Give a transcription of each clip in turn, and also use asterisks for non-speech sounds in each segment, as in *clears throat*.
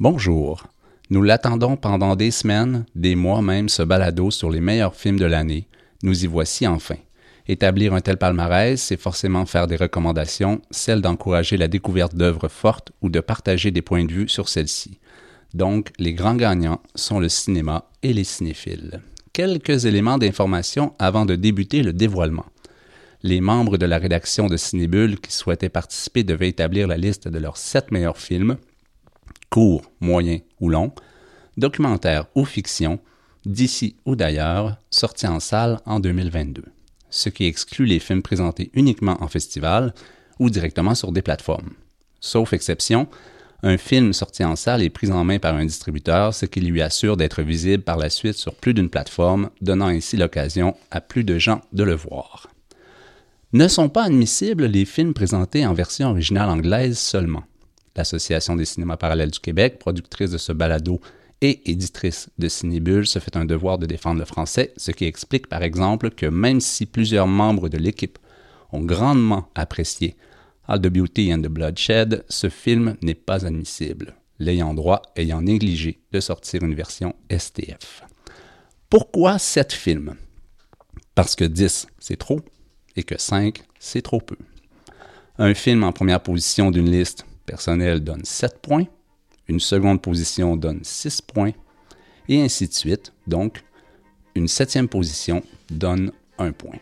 Bonjour. Nous l'attendons pendant des semaines, des mois même, ce balado sur les meilleurs films de l'année. Nous y voici enfin. Établir un tel palmarès, c'est forcément faire des recommandations, celles d'encourager la découverte d'œuvres fortes ou de partager des points de vue sur celles-ci. Donc, les grands gagnants sont le cinéma et les cinéphiles. Quelques éléments d'information avant de débuter le dévoilement. Les membres de la rédaction de Cinébule qui souhaitaient participer devaient établir la liste de leurs sept meilleurs films, courts, moyens ou longs, documentaires ou fiction, d'ici ou d'ailleurs, sortis en salle en 2022, ce qui exclut les films présentés uniquement en festival ou directement sur des plateformes. Sauf exception, un film sorti en salle est pris en main par un distributeur, ce qui lui assure d'être visible par la suite sur plus d'une plateforme, donnant ainsi l'occasion à plus de gens de le voir. Ne sont pas admissibles les films présentés en version originale anglaise seulement. L'Association des cinémas parallèles du Québec, productrice de ce balado et éditrice de Cinébule, se fait un devoir de défendre le français, ce qui explique par exemple que même si plusieurs membres de l'équipe ont grandement apprécié All the Beauty and the Bloodshed, ce film n'est pas admissible, l'ayant droit ayant négligé de sortir une version STF. Pourquoi sept films? Parce que 10, c'est trop, et que 5, c'est trop peu. Un film en première position d'une liste personnelle donne 7 points, une seconde position donne 6 points, et ainsi de suite. Donc, une septième position donne 1 point.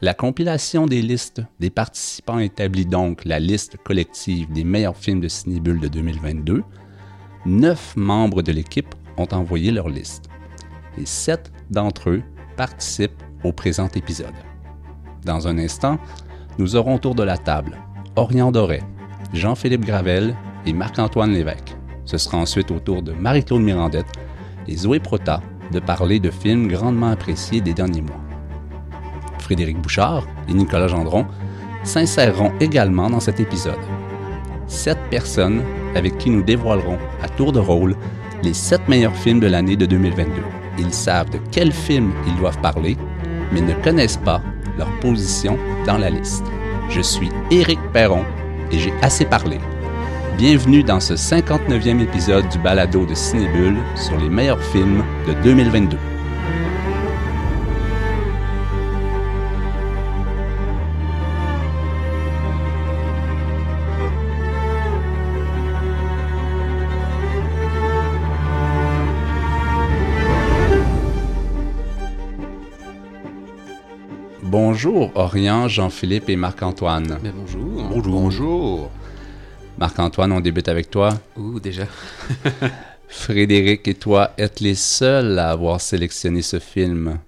La compilation des listes des participants établit donc la liste collective des meilleurs films de Cinébule de 2022. Neuf membres de l'équipe ont envoyé leur liste et sept d'entre eux participent au présent épisode. Dans un instant, nous aurons autour de la table Orient Doré, Jean-Philippe Gravel et Marc-Antoine Lévesque. Ce sera ensuite au tour de Marie-Claude Mirandette et Zoé Prota de parler de films grandement appréciés des derniers mois. Frédéric Bouchard et Nicolas Gendron s'inséreront également dans cet épisode. Sept personnes avec qui nous dévoilerons à tour de rôle les sept meilleurs films de l'année de 2022. Ils savent de quels films ils doivent parler, mais ne connaissent pas leur position dans la liste. Je suis Éric Perron et j'ai assez parlé. Bienvenue dans ce 59e épisode du balado de Cinébule sur les meilleurs films de 2022. Bonjour Orient, Jean-Philippe et Marc-Antoine. Mais bonjour. Bonjour. Bonjour. Marc-Antoine, on débute avec toi. Ouh, déjà. *laughs* Frédéric et toi êtes les seuls à avoir sélectionné ce film,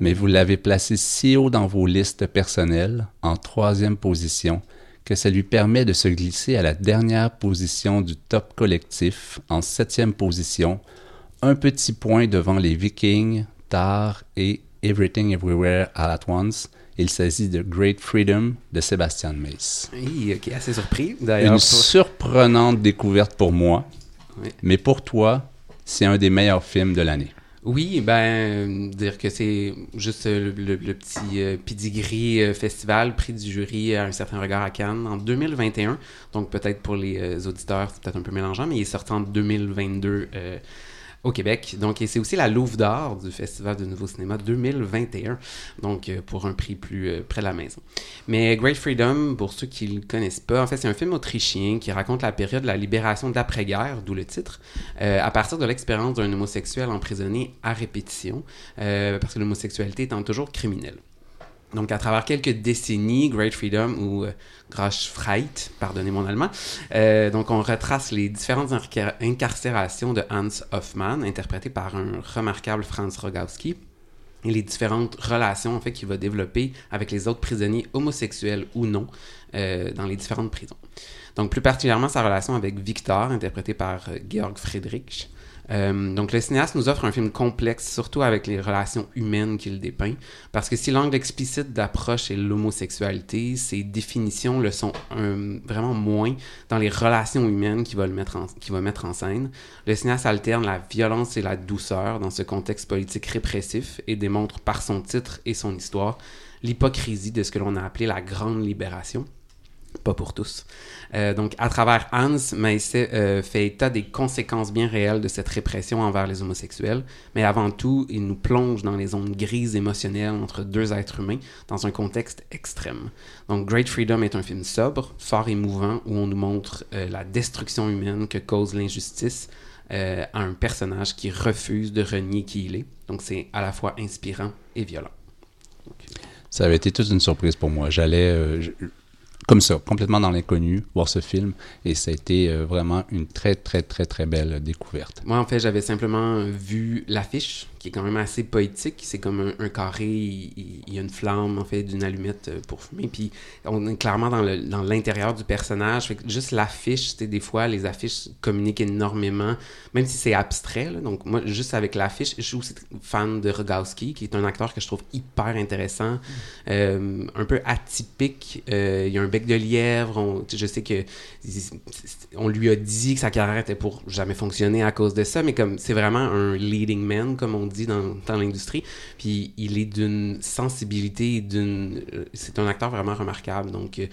mais vous l'avez placé si haut dans vos listes personnelles, en troisième position, que ça lui permet de se glisser à la dernière position du top collectif, en septième position, un petit point devant les Vikings, Tar et Everything Everywhere All at Once. Il s'agit de Great Freedom de Sébastien Mace. Oui, ok, assez surpris. D'ailleurs, Une pour- surprenante découverte pour moi, Oui. mais pour toi, c'est un des meilleurs films de l'année. Oui, ben, dire que c'est juste euh, le, le- le petit euh, pedigree euh, festival, prix du jury à un certain regard à Cannes en 2021. Donc, peut-être pour les euh, auditeurs, c'est peut-être un peu mélangeant, mais il est sorti en 2022 euh, au Québec. Donc, c'est aussi la Louve d'or du Festival de Nouveau Cinéma 2021. Donc, euh, pour un prix plus euh, près de la maison. Mais Great Freedom, pour ceux qui le connaissent pas, en fait, c'est un film autrichien qui raconte la période de la libération d'après-guerre, d'où le titre, euh, à partir de l'expérience d'un homosexuel emprisonné à répétition, parce que l'homosexualité étant toujours criminelle. Donc, à travers quelques décennies, Great Freedom ou euh, Grashfreit, pardonnez mon allemand, euh, donc on retrace les différentes incar- incarcérations de Hans Hoffmann, interprété par un remarquable Franz Rogowski, et les différentes relations en fait qu'il va développer avec les autres prisonniers homosexuels ou non euh, dans les différentes prisons. Donc plus particulièrement sa relation avec Victor, interprété par Georg Friedrich. Euh, donc le cinéaste nous offre un film complexe, surtout avec les relations humaines qu'il dépeint, parce que si l'angle explicite d'approche est l'homosexualité, ses définitions le sont euh, vraiment moins dans les relations humaines qu'il mettre en, qu'il va mettre en scène. Le cinéaste alterne la violence et la douceur dans ce contexte politique répressif et démontre par son titre et son histoire l'hypocrisie de ce que l'on a appelé la Grande Libération. Pas pour tous. Euh, donc, à travers Hans, Maïsset euh, fait état des conséquences bien réelles de cette répression envers les homosexuels, mais avant tout, il nous plonge dans les zones grises émotionnelles entre deux êtres humains dans un contexte extrême. Donc, Great Freedom est un film sobre, fort émouvant, où on nous montre euh, la destruction humaine que cause l'injustice à un personnage qui refuse de renier qui il est. Donc, c'est à la fois inspirant et violent. Ça avait été toute une surprise pour moi. J'allais, comme ça, complètement dans l'inconnu, voir ce film, et ça a été euh, vraiment une très, très, très, très belle découverte. Moi, en fait, j'avais simplement euh, vu l'affiche, qui est quand même assez poétique. C'est comme un, un carré, il, y a une flamme, en fait, d'une allumette euh, pour fumer. Puis, on est clairement dans le- dans l'intérieur du personnage. Fait que juste l'affiche, tu sais, des fois, les affiches communiquent énormément, même si c'est abstrait. là. Donc, moi, juste avec l'affiche, je suis aussi fan de Rogowski, qui est un acteur que je trouve hyper intéressant, euh, un peu atypique. Euh, il y a un bec de lièvre. On- je sais que on lui a dit que sa carrière était pour jamais fonctionner à cause de ça, mais comme c'est vraiment un leading man, comme on dit dans, dans l'industrie. Puis il est d'une sensibilité, d'une. euh, C'est un acteur vraiment remarquable. Donc euh,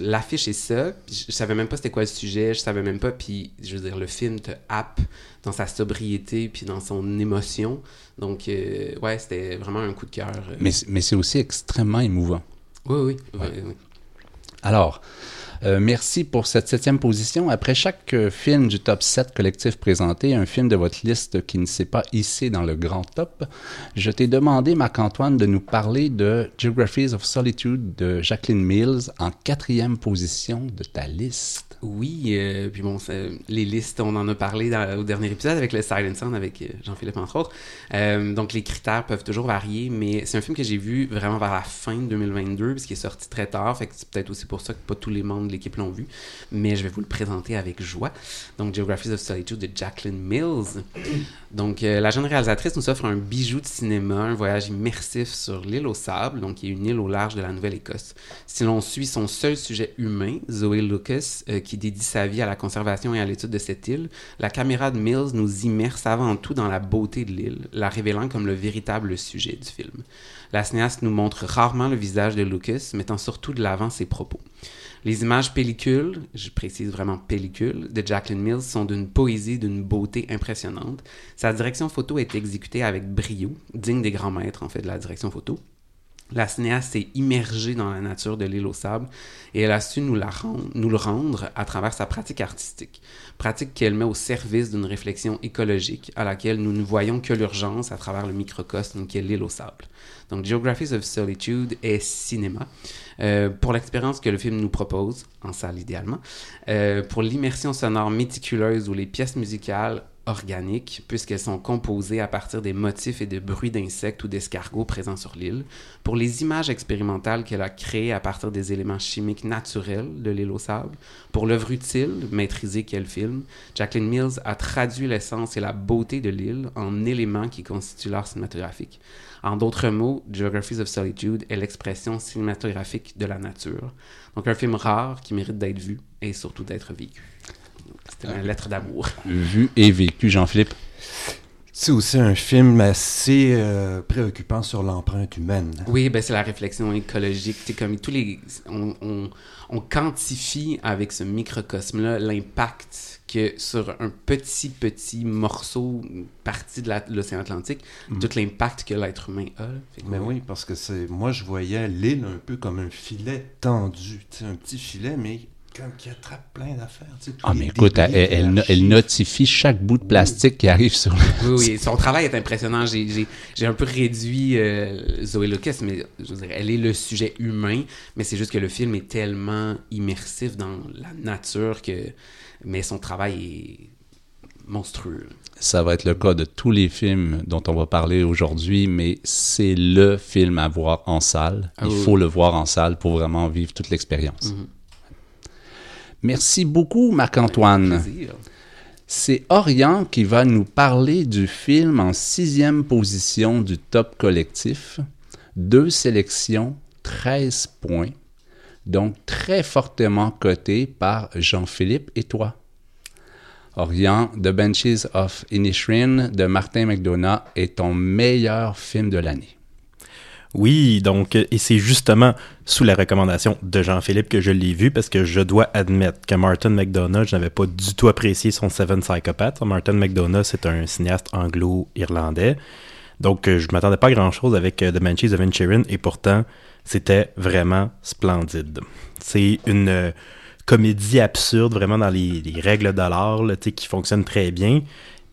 l'affiche est ça. Puis je, je savais même pas c'était quoi le sujet, je savais même pas. Puis je veux dire, le film te happe dans sa sobriété puis dans son émotion. Donc euh, ouais, c'était vraiment un coup de cœur. Mais, mais c'est aussi extrêmement émouvant. Oui, oui, oui, oui. Alors, euh, merci pour cette septième position. Après chaque euh, film du top 7 collectif présenté, un film de votre liste qui ne s'est pas hissé dans le grand top, je t'ai demandé, Marc-Antoine, de nous parler de Geographies of Solitude de Jacqueline Mills en quatrième position de ta liste. Oui, euh, puis bon, les listes, on en a parlé au dernier épisode avec le Silent Sound, avec euh, Jean-Philippe entre autres. Euh, donc les critères peuvent toujours varier, mais c'est un film que j'ai vu vraiment vers la fin de 2022, puisqu'il est sorti très tard, fait c'est peut-être aussi pour ça que pas tous les membres de l'équipe l'ont vu, mais je vais vous le présenter avec joie. Donc Geographies of Solitude de Jacqueline Mills. Donc la jeune réalisatrice nous offre un bijou de cinéma, un voyage immersif sur l'île au sable, donc qui est une île au large de la Nouvelle-Écosse. Si l'on suit son seul sujet humain, Zoé Lucas, euh, qui dédie sa vie à la conservation et à l'étude de cette île, la caméra de Mills nous immerse avant tout dans la beauté de l'île, la révélant comme le véritable sujet du film. La cinéaste nous montre rarement le visage de Lucas, mettant surtout de l'avant ses propos. Les images pellicules, je précise vraiment pellicules, de Jacqueline Mills sont d'une poésie, d'une beauté impressionnante. Sa direction photo est exécutée avec brio, digne des grands maîtres en fait de la direction photo. La cinéaste s'est immergée dans la nature de l'île au sable et elle a su nous, la rendre, nous le rendre à travers sa pratique artistique. Pratique qu'elle met au service d'une réflexion écologique à laquelle nous ne voyons que l'urgence à travers le microcosme qu'est l'île au sable. Donc Geographies of Solitude est cinéma. Euh, pour l'expérience que le film nous propose, en salle idéalement, euh, pour l'immersion sonore méticuleuse ou les pièces musicales organiques, puisqu'elles sont composées à partir des motifs et des bruits d'insectes ou d'escargots présents sur l'île, pour les images expérimentales qu'elle a créées à partir des éléments chimiques naturels de l'île au sable, pour l'œuvre utile, maîtrisée qu'elle filme, Jacqueline Mills a traduit l'essence et la beauté de l'île en éléments qui constituent l'art cinématographique. En d'autres mots, Geographies of Solitude est l'expression cinématographique de la nature. Donc un film rare qui mérite d'être vu et surtout d'être vécu. C'était une lettre d'amour. Vu et vécu, Jean-Philippe. C'est aussi un film assez euh, préoccupant sur l'empreinte humaine. Oui, ben c'est la réflexion écologique. C'est comme tous les, on, on, on quantifie avec ce microcosme-là l'impact que sur un petit petit morceau, une partie de l'océan Atlantique, tout l'impact que l'être humain a. que oui, parce que c'est moi je voyais l'île un peu comme un filet tendu, un petit filet, mais comme qui attrape plein d'affaires. tu sais, tous Ah, mais écoute, elle, notifie chaque bout de plastique qui arrive sur le... Oui, oui, son travail est impressionnant. J'ai- J'ai j'ai un peu réduit euh, Zoé Lucas, mais je veux dire, elle est le sujet humain, mais c'est juste que le film est tellement immersif dans la nature que. Mais son travail est monstrueux. Ça va être le cas de tous les films dont on va parler aujourd'hui, mais c'est le film à voir en salle. Ah Il oui. faut le voir en salle pour vraiment vivre toute l'expérience. Mhm. Merci beaucoup, Marc-Antoine. C'est Orient qui va nous parler du film en sixième position du top collectif. Deux sélections, 13 points. Donc très fortement coté par Jean-Philippe et toi. Orient, The Benches of Inisherin de Martin McDonough est ton meilleur film de l'année. Oui, donc, et c'est justement sous la recommandation de Jean-Philippe que je l'ai vu parce que je dois admettre que Martin McDonough, je n'avais pas du tout apprécié son Seven Psychopaths. Martin McDonough, c'est un cinéaste anglo-irlandais. Donc, euh, je m'attendais pas à grand-chose avec euh, The Banshees of Inisherin et pourtant, c'était vraiment splendide. C'est une euh, comédie absurde, vraiment dans les, les règles de l'art, qui fonctionne très bien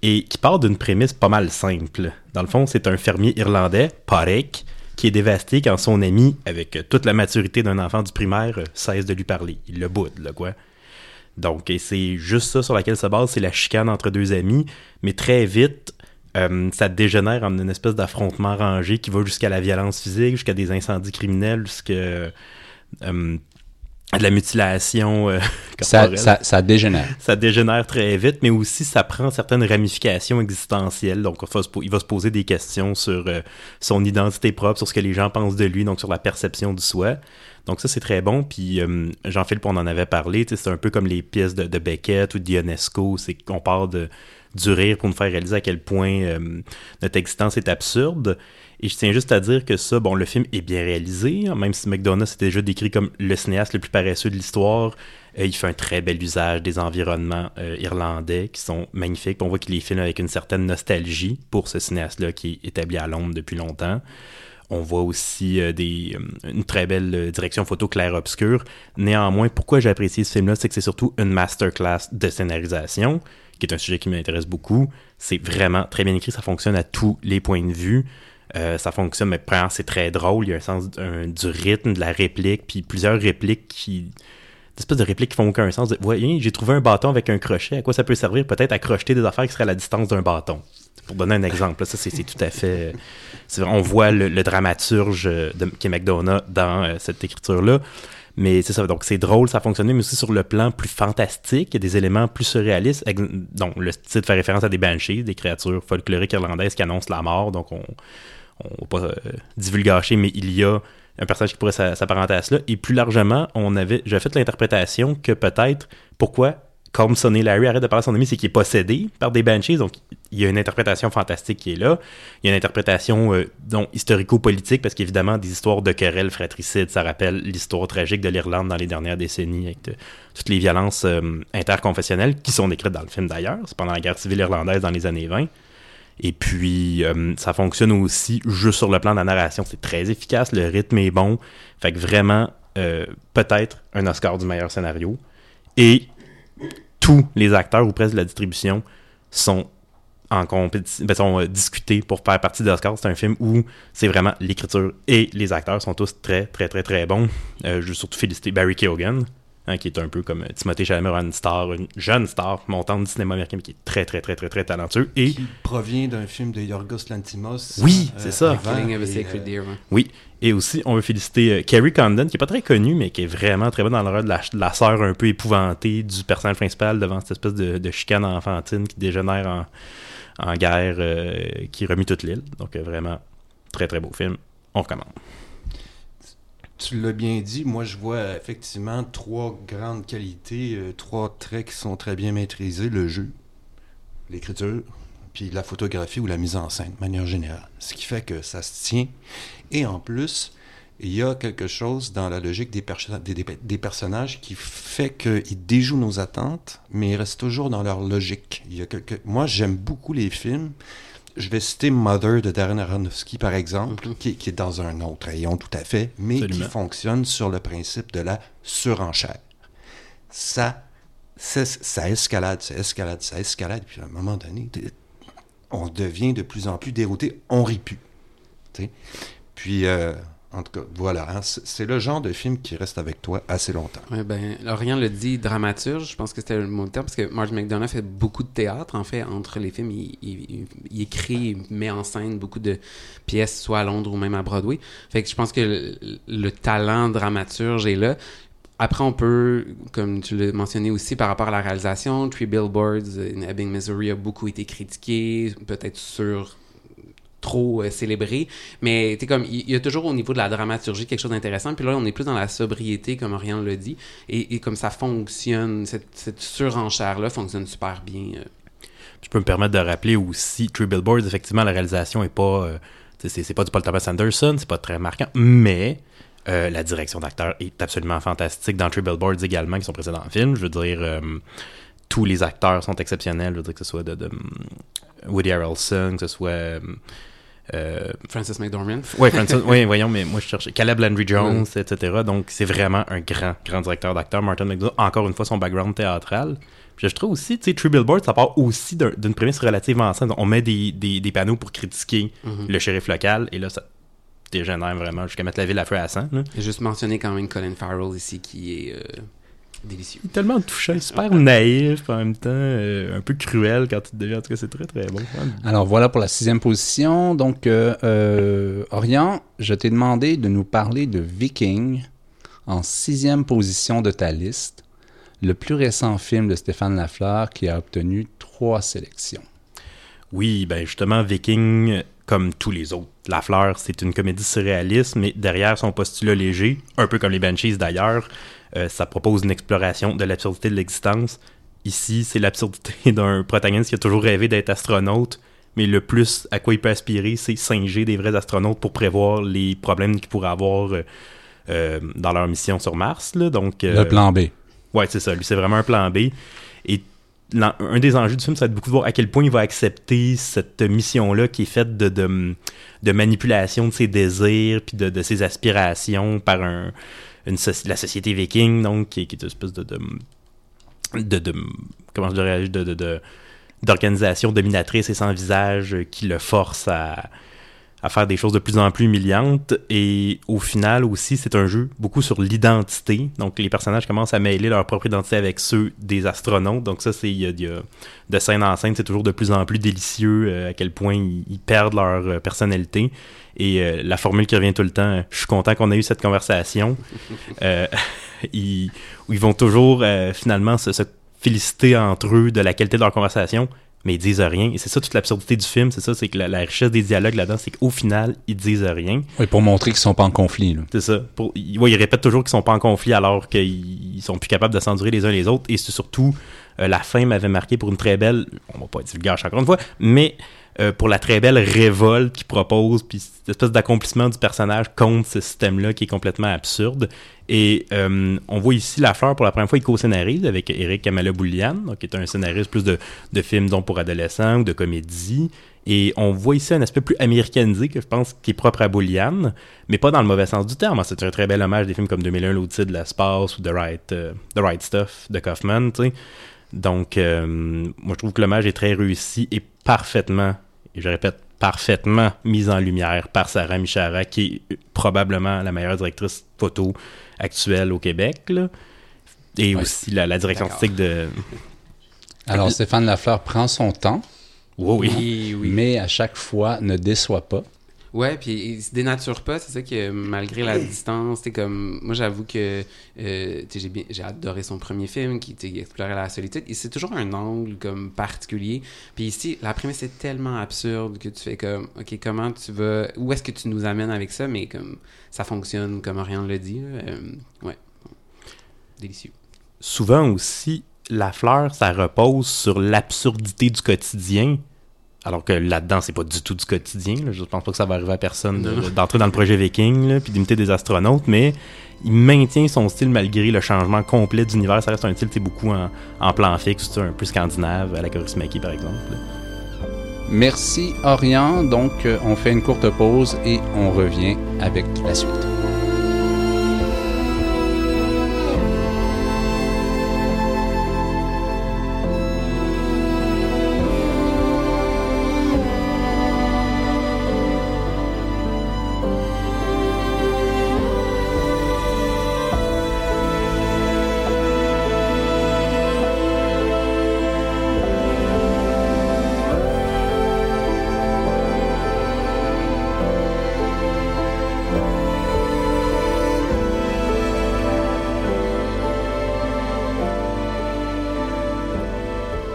et qui part d'une prémisse pas mal simple. Dans le fond, c'est un fermier irlandais, Patrick, qui est dévasté quand son ami, avec toute la maturité d'un enfant du primaire, cesse de lui parler. Il le boude, là, quoi. Donc, c'est juste ça sur laquelle se base, c'est la chicane entre deux amis, mais très vite, euh, ça dégénère en une espèce d'affrontement rangé qui va jusqu'à la violence physique, jusqu'à des incendies criminels, jusqu'à euh, de la mutilation euh, *laughs* Ça, corporelle. ça, ça dégénère. Ça dégénère très vite, mais aussi ça prend certaines ramifications existentielles. Donc, il va se, poser des questions sur euh, son identité propre, sur ce que les gens pensent de lui, donc sur la perception du soi. Donc ça, c'est très bon. Puis euh, Jean-Philippe, on en avait parlé, c'est un peu comme les pièces de, de Beckett ou de Ionesco, c'est qu'on part de, du rire pour nous faire réaliser à quel point euh, notre existence est absurde. Et je tiens juste à dire que ça, bon, le film est bien réalisé, hein, même si McDonough s'était déjà décrit comme le cinéaste le plus paresseux de l'histoire. Euh, il fait un très bel usage des environnements euh, irlandais qui sont magnifiques. On voit qu'il les filme avec une certaine nostalgie pour ce cinéaste-là qui est établi à Londres depuis longtemps. On voit aussi euh, une très belle direction photo clair-obscur. Néanmoins, pourquoi j'ai apprécié ce film-là, c'est que c'est surtout une masterclass de scénarisation, qui est un sujet qui m'intéresse beaucoup. C'est vraiment très bien écrit, ça fonctionne à tous les points de vue. Euh, ça fonctionne, mais premièrement, c'est très drôle. Il y a un sens du rythme, de la réplique, puis plusieurs répliques qui. Des espèces de répliques qui font aucun sens. Voyez, j'ai trouvé un bâton avec un crochet. À quoi ça peut servir? Peut-être à crocheter des affaires qui seraient à la distance d'un bâton. Pour donner un exemple, là, ça c'est tout à fait. vrai, on voit le, dramaturge euh, de, qui est McDonough dans euh, cette écriture-là. Mais c'est ça, donc c'est drôle, ça a fonctionné, mais aussi sur le plan plus fantastique, il y a des éléments plus surréalistes. Donc, le titre fait référence à des banshees, des créatures folkloriques irlandaises qui annoncent la mort, donc on on va pas euh, divulgacher, mais il y a un personnage qui pourrait s'a- s'apparenter à cela. Et plus largement, on avait, j'ai fait l'interprétation que peut-être, pourquoi comme Sonny Larry arrête de parler à son ami, c'est qu'il est possédé par des banshees. Donc, il y a une interprétation fantastique qui est là. Il y a une interprétation euh, historico-politique, parce qu'évidemment, des histoires de querelles fratricides, ça rappelle l'histoire tragique de l'Irlande dans les dernières décennies, avec de- toutes les violences euh, interconfessionnelles, qui sont décrites dans le film d'ailleurs. C'est pendant la guerre civile irlandaise dans les années 20. Et puis, euh, ça fonctionne aussi juste sur le plan de la narration. C'est très efficace, le rythme est bon. Fait que vraiment, euh, peut-être un Oscar du meilleur scénario. Et tous les acteurs ou presque de la distribution sont en compétition, ben, sont euh, discutés pour faire partie de l'Oscar. C'est un film où c'est vraiment l'écriture et les acteurs sont tous très, très, très, très bons. Je veux surtout féliciter Barry Keoghan, hein, qui est un peu comme euh, Timothée Chalamet, une star, une jeune star montante du cinéma américain, mais qui est très, très, très, très, très talentueux. Et Qui provient d'un film de Yorgos Lantimos. Oui, c'est ça. avant, Killing of a Sacred euh, Deer. Oui, et aussi, on veut féliciter euh, Kerry Condon, qui est pas très connu, mais qui est vraiment très bonne dans le rôle de la, la sœur un peu épouvantée du personnage principal devant cette espèce de, de chicane enfantine qui dégénère en, en guerre euh, qui remue toute l'île. Donc, euh, vraiment, très très beau film. On recommande. Tu l'as bien dit, moi je vois euh, effectivement trois grandes qualités, euh, trois traits qui sont très bien maîtrisés, le jeu, l'écriture, puis la photographie ou la mise en scène, de manière générale. Ce qui fait que ça se tient. Et en plus, il y a quelque chose dans la logique des, des- personnages qui fait qu'ils déjouent nos attentes, mais ils restent toujours dans leur logique. Moi, j'aime beaucoup les films. Je vais citer Mother de Darren Aronofsky, par exemple, Mhm. qui, qui est dans un autre rayon tout à fait, mais Absolument. qui fonctionne sur le principe de la surenchère. Ça, ça, escalade, ça escalade, ça escalade, puis à un moment donné, on devient de plus en plus dérouté, on rit plus. tu sais. Puis, euh, en tout cas, voilà, hein, c'est le genre de film qui reste avec toi assez longtemps. Ouais, ben, Laurent le dit, dramaturge, je pense que c'était le mot de terme, parce que Martin McDonough fait beaucoup de théâtre, en fait, entre les films, il, écrit, il met en scène beaucoup de pièces, soit à Londres ou même à Broadway. Fait que je pense que le, le talent dramaturge est là. Après, on peut, comme tu l'as mentionné aussi par rapport à la réalisation, Three Billboards in Ebbing, Missouri a beaucoup été critiqué, peut-être sur trop euh, célébré, mais comme il y a toujours au niveau de la dramaturgie quelque chose d'intéressant, puis là on est plus dans la sobriété comme Oriane le dit, et, comme ça fonctionne, cette, cette surenchère là fonctionne super bien. euh. Je peux me permettre de rappeler aussi, True Billboards, effectivement, la réalisation est pas euh, C'est pas du Paul Thomas Anderson, c'est pas très marquant, mais euh, la direction d'acteur est absolument fantastique. Dans Three Billboards également, qui sont précédents films, je veux dire, euh, tous les acteurs sont exceptionnels. Je veux dire que ce soit de, de Woody Harrelson, que ce soit euh, Francis McDormand. Oui, Francis, *laughs* oui, voyons, mais moi je cherchais Caleb Landry Jones, etc. Donc c'est vraiment un grand, grand directeur d'acteur. Martin McDonough, encore une fois, son background théâtral. Puis je trouve aussi, tu sais, True Billboard, ça part aussi d'une prémisse relativement simple. On met des, des, des panneaux pour critiquer mm-hmm. le shérif local, et là, ça dégénère vraiment jusqu'à mettre la ville à feu à sang. J'ai juste mentionné quand même Colin Farrell ici, qui est. Euh, délicieux. tellement touchant, super naïf, en même temps euh, un peu cruel quand tu te deviens. En tout cas, c'est très très bon. Alors voilà pour la sixième position. Donc, euh, euh, Orient, je t'ai demandé de nous parler de Viking en sixième position de ta liste, le plus récent film de Stéphane Lafleur qui a obtenu trois sélections. Oui, ben justement, Viking, comme tous les autres, Lafleur, c'est une comédie surréaliste, mais derrière son postulat léger, un peu comme les Banshees d'ailleurs, euh, ça propose une exploration de l'absurdité de l'existence. Ici, c'est l'absurdité *laughs* d'un protagoniste qui a toujours rêvé d'être astronaute, mais le plus à quoi il peut aspirer, c'est singer des vrais astronautes pour prévoir les problèmes qu'ils pourraient avoir euh, euh, dans leur mission sur Mars. Donc, le plan B. Ouais, c'est ça. Lui, c'est vraiment un plan B. Et un des enjeux du film, ça va être beaucoup de voir à quel point il va accepter cette mission-là qui est faite de, de, manipulation de ses désirs puis de, de ses aspirations par un, la société viking, donc, qui, est une espèce de, de, de, comment je dirais, de, d'organisation dominatrice et sans visage qui le force à, à faire des choses de plus en plus humiliantes. Et au final aussi, c'est un jeu beaucoup sur l'identité. Donc les personnages commencent à mêler leur propre identité avec ceux des astronautes. Donc ça, c'est il y, a, de scène en scène, c'est toujours de plus en plus délicieux euh, à quel point ils, perdent leur euh, personnalité. Et euh, la formule qui revient tout le temps, je suis content qu'on ait eu cette conversation. *laughs* *laughs* ils, ils, vont toujours finalement se, se féliciter entre eux de la qualité de leur conversation mais ils disent rien. Et c'est ça toute l'absurdité du film, c'est ça, c'est que la, richesse des dialogues là-dedans, c'est qu'au final, ils disent rien. Oui, pour montrer qu'ils sont pas en conflit. C'est ça. Pour, ils, ils répètent toujours qu'ils sont pas en conflit alors qu'ils sont plus capables de s'endurer les uns les autres. Et c'est surtout, euh, la fin m'avait marqué pour une très belle, on va pas être vulgaire encore une fois, mais euh, pour la très belle révolte qu'il propose, puis cette espèce d'accomplissement du personnage contre ce système-là qui est complètement absurde. Et euh, on voit ici La Fleur pour la première fois, il co-scénarise avec Eric Kamala Boulian, qui est un scénariste plus de, de films dont pour adolescents ou de comédies. Et on voit ici un aspect plus américanisé que je pense qui est propre à Boulian, mais pas dans le mauvais sens du terme. C'est un très bel hommage des films comme 2001, L'Odyssée de l'espace ou The Right, euh, The Stuff de Kaufman. Donc, moi, je trouve que l'hommage est très réussi et parfaitement et je répète, parfaitement mise en lumière par Sarah Michara, qui est probablement la meilleure directrice photo actuelle au Québec. Et aussi la, direction artistique de. *laughs* Alors, Stéphane Lafleur prend son temps. oui, oui. Mais à chaque fois, ne déçoit pas. Ouais, puis il se dénature pas, c'est ça que malgré la distance, c'est comme moi j'avoue que euh, j'ai bien j'ai adoré son premier film qui explorait la solitude et c'est toujours un angle comme particulier. Puis ici, la prémisse est tellement absurde que tu fais comme OK, comment tu vas où est-ce que tu nous amènes avec ça? Mais comme ça fonctionne comme Orion le dit. Euh, ouais. Délicieux. Souvent aussi la fleur, ça repose sur l'absurdité du quotidien alors que là-dedans, c'est pas du tout du quotidien. Je pense pas que ça va arriver à personne d'entrer dans le projet Viking puis d'imiter des astronautes, mais il maintient son style malgré le changement complet d'univers. Ça reste un style beaucoup en, en, plan fixe, un peu scandinave, à la Korismaki par exemple. Merci Orient. Donc, euh, on fait une courte pause et on revient avec la suite.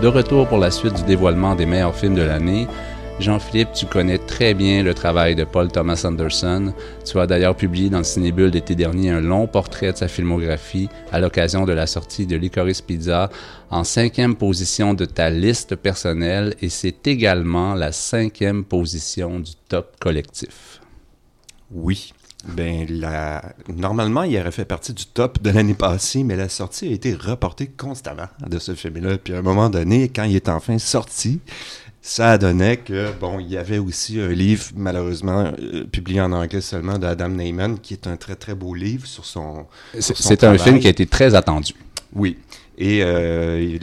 De retour pour la suite du dévoilement des meilleurs films de l'année. Jean-Philippe, tu connais très bien le travail de Paul Thomas Anderson. Tu as d'ailleurs publié dans le Cinébule d'été dernier un long portrait de sa filmographie à l'occasion de la sortie de Licorice Pizza en cinquième position de ta liste personnelle et c'est également la cinquième position du top collectif. Oui. Ben, la... normalement, il aurait fait partie du top de l'année passée, mais la sortie a été reportée constamment de ce film-là. Puis à un moment donné, quand il est enfin sorti, ça donnait que, bon, il y avait aussi un livre, malheureusement, euh, publié en anglais seulement, d'Adam Neyman, qui est un très, très beau livre sur son. C'est un film qui a été très attendu. Oui. Et euh,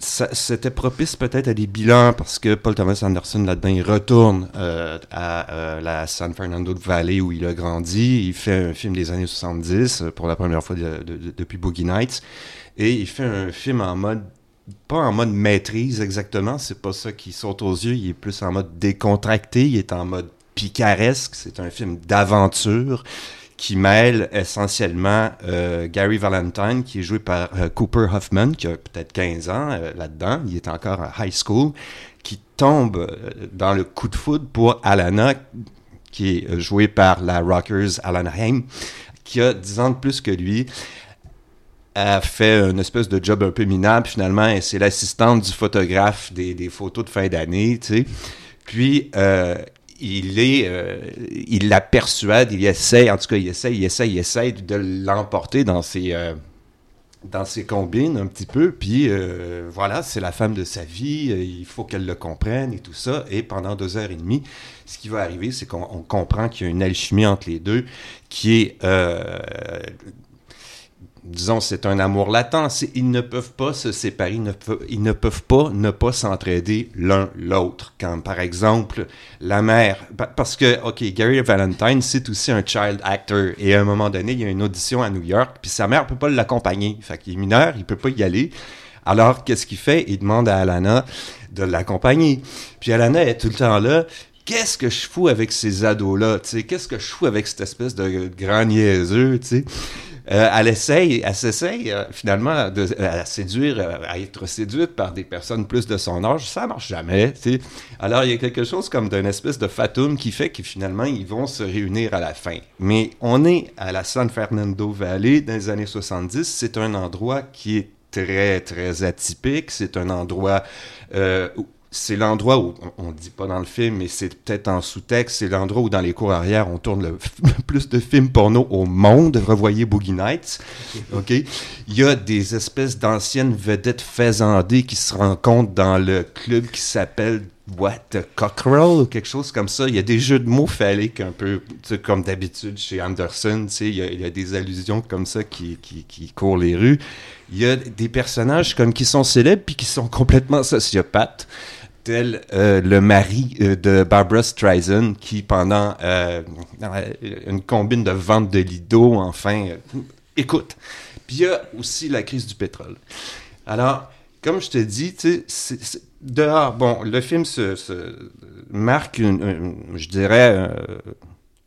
c'était propice peut-être à des bilans parce que Paul Thomas Anderson, là-dedans, il retourne euh, à euh, la San Fernando Valley où il a grandi. Il fait un film des années 70 pour la première fois depuis Boogie Nights. Et il fait un film en mode pas en mode maîtrise exactement, c'est pas ça qui saute aux yeux, il est plus en mode décontracté, il est en mode picaresque, c'est un film d'aventure qui mêle essentiellement euh, Gary Valentine, qui est joué par euh, Cooper Hoffman, qui a peut-être 15 ans euh, là-dedans, il est encore à high school, qui tombe dans le coup de foudre pour Alana, qui est jouée par la Rockers Alana Haim, qui a 10 ans de plus que lui a fait une espèce de job un peu minable, finalement, et c'est l'assistante du photographe des, des, photos de fin d'année, tu sais. Puis, euh, il est, euh, il la persuade, il essaie, en tout cas, il essaie, il essaie, il essaie de l'emporter dans ses, euh, dans ses combines un petit peu. Puis voilà, c'est la femme de sa vie, il faut qu'elle le comprenne et tout ça. Et pendant deux heures et demie, ce qui va arriver, c'est qu'on comprend qu'il y a une alchimie entre les deux qui est disons, c'est un amour latent. Ils ne peuvent pas se séparer, ils ne, peuvent, ils ne peuvent pas ne pas s'entraider l'un l'autre. Quand, par exemple, la mère, parce que, OK, Gary Valentine, c'est aussi un child actor. Et à un moment donné, il y a une audition à New York, puis sa mère peut pas l'accompagner. Fait qu'il est mineur, il peut pas y aller. Alors, qu'est-ce qu'il fait? Il demande à Alana de l'accompagner. Puis Alana est tout le temps là, qu'est-ce que je fous avec ces ados-là, qu'est-ce que je fous avec cette espèce de grand niaiseux, tu. Euh, elle essaye, elle s'essaye euh, finalement à séduire, euh, à être séduite par des personnes plus de son âge. Ça marche jamais. Alors il y a quelque chose comme d'une espèce de fatum qui fait que finalement ils vont se réunir à la fin. Mais on est à la San Fernando Valley dans les années 70. C'est un endroit qui est très très atypique. C'est un endroit où c'est l'endroit où, on ne dit pas dans le film, mais c'est peut-être en sous-texte, c'est l'endroit où dans les cours arrière, on tourne le, *laughs* plus de films porno au monde. Revoyez Boogie Nights. OK? Il y a des espèces d'anciennes vedettes faisandées qui se rencontrent dans le club qui s'appelle What Cockerel quelque chose comme ça. Il y a des jeux de mots phalliques un peu, comme d'habitude chez Anderson. Il y, a, il y, a, des allusions comme ça qui, qui, qui, courent les rues. Il y a des personnages comme qui sont célèbres puis qui sont complètement sociopathes. Euh, le mari euh, de Barbara Streisand qui, pendant euh, une combine de vente de lido, enfin, écoute. Puis il y a aussi la crise du pétrole. Alors, comme je te dis, tu sais, dehors, bon, le film se, marque, une, je dirais,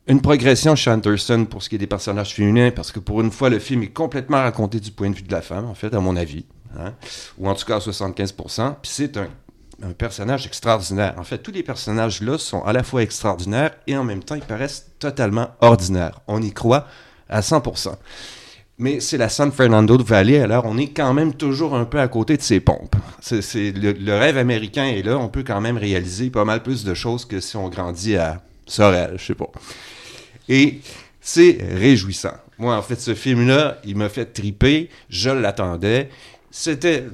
une progression chez Anderson pour ce qui est des personnages féminins, parce que pour une fois, le film est complètement raconté du point de vue de la femme, en fait, à mon avis. Hein, ou en tout cas à 75%. Puis c'est un personnage extraordinaire. En fait, tous les personnages-là sont à la fois extraordinaires et en même temps, ils paraissent totalement ordinaires. On y croit à 100%. Mais c'est la San Fernando Valley, alors on est quand même toujours un peu à côté de ses pompes. C'est, le, rêve américain est là, on peut quand même réaliser pas mal plus de choses que si on grandit à Sorel, je sais pas. Et c'est réjouissant. Moi, en fait, ce film-là, il m'a fait triper, je l'attendais, c'était.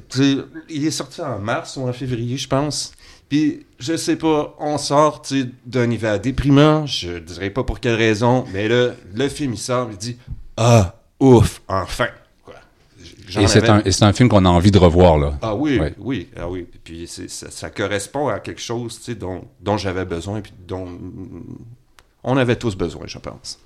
Il est sorti en mars ou en février, je pense. Puis, je sais pas, on sort d'un hiver déprimant, je dirais pas pour quelle raison, mais là, le film, il sort, il dit Ah, ouf, enfin. Et c'est un, un, film qu'on a envie de revoir, là. Ah oui, oui, ah oui. Puis ça, ça, correspond à quelque chose dont, dont j'avais besoin, puis dont on avait tous besoin, je pense.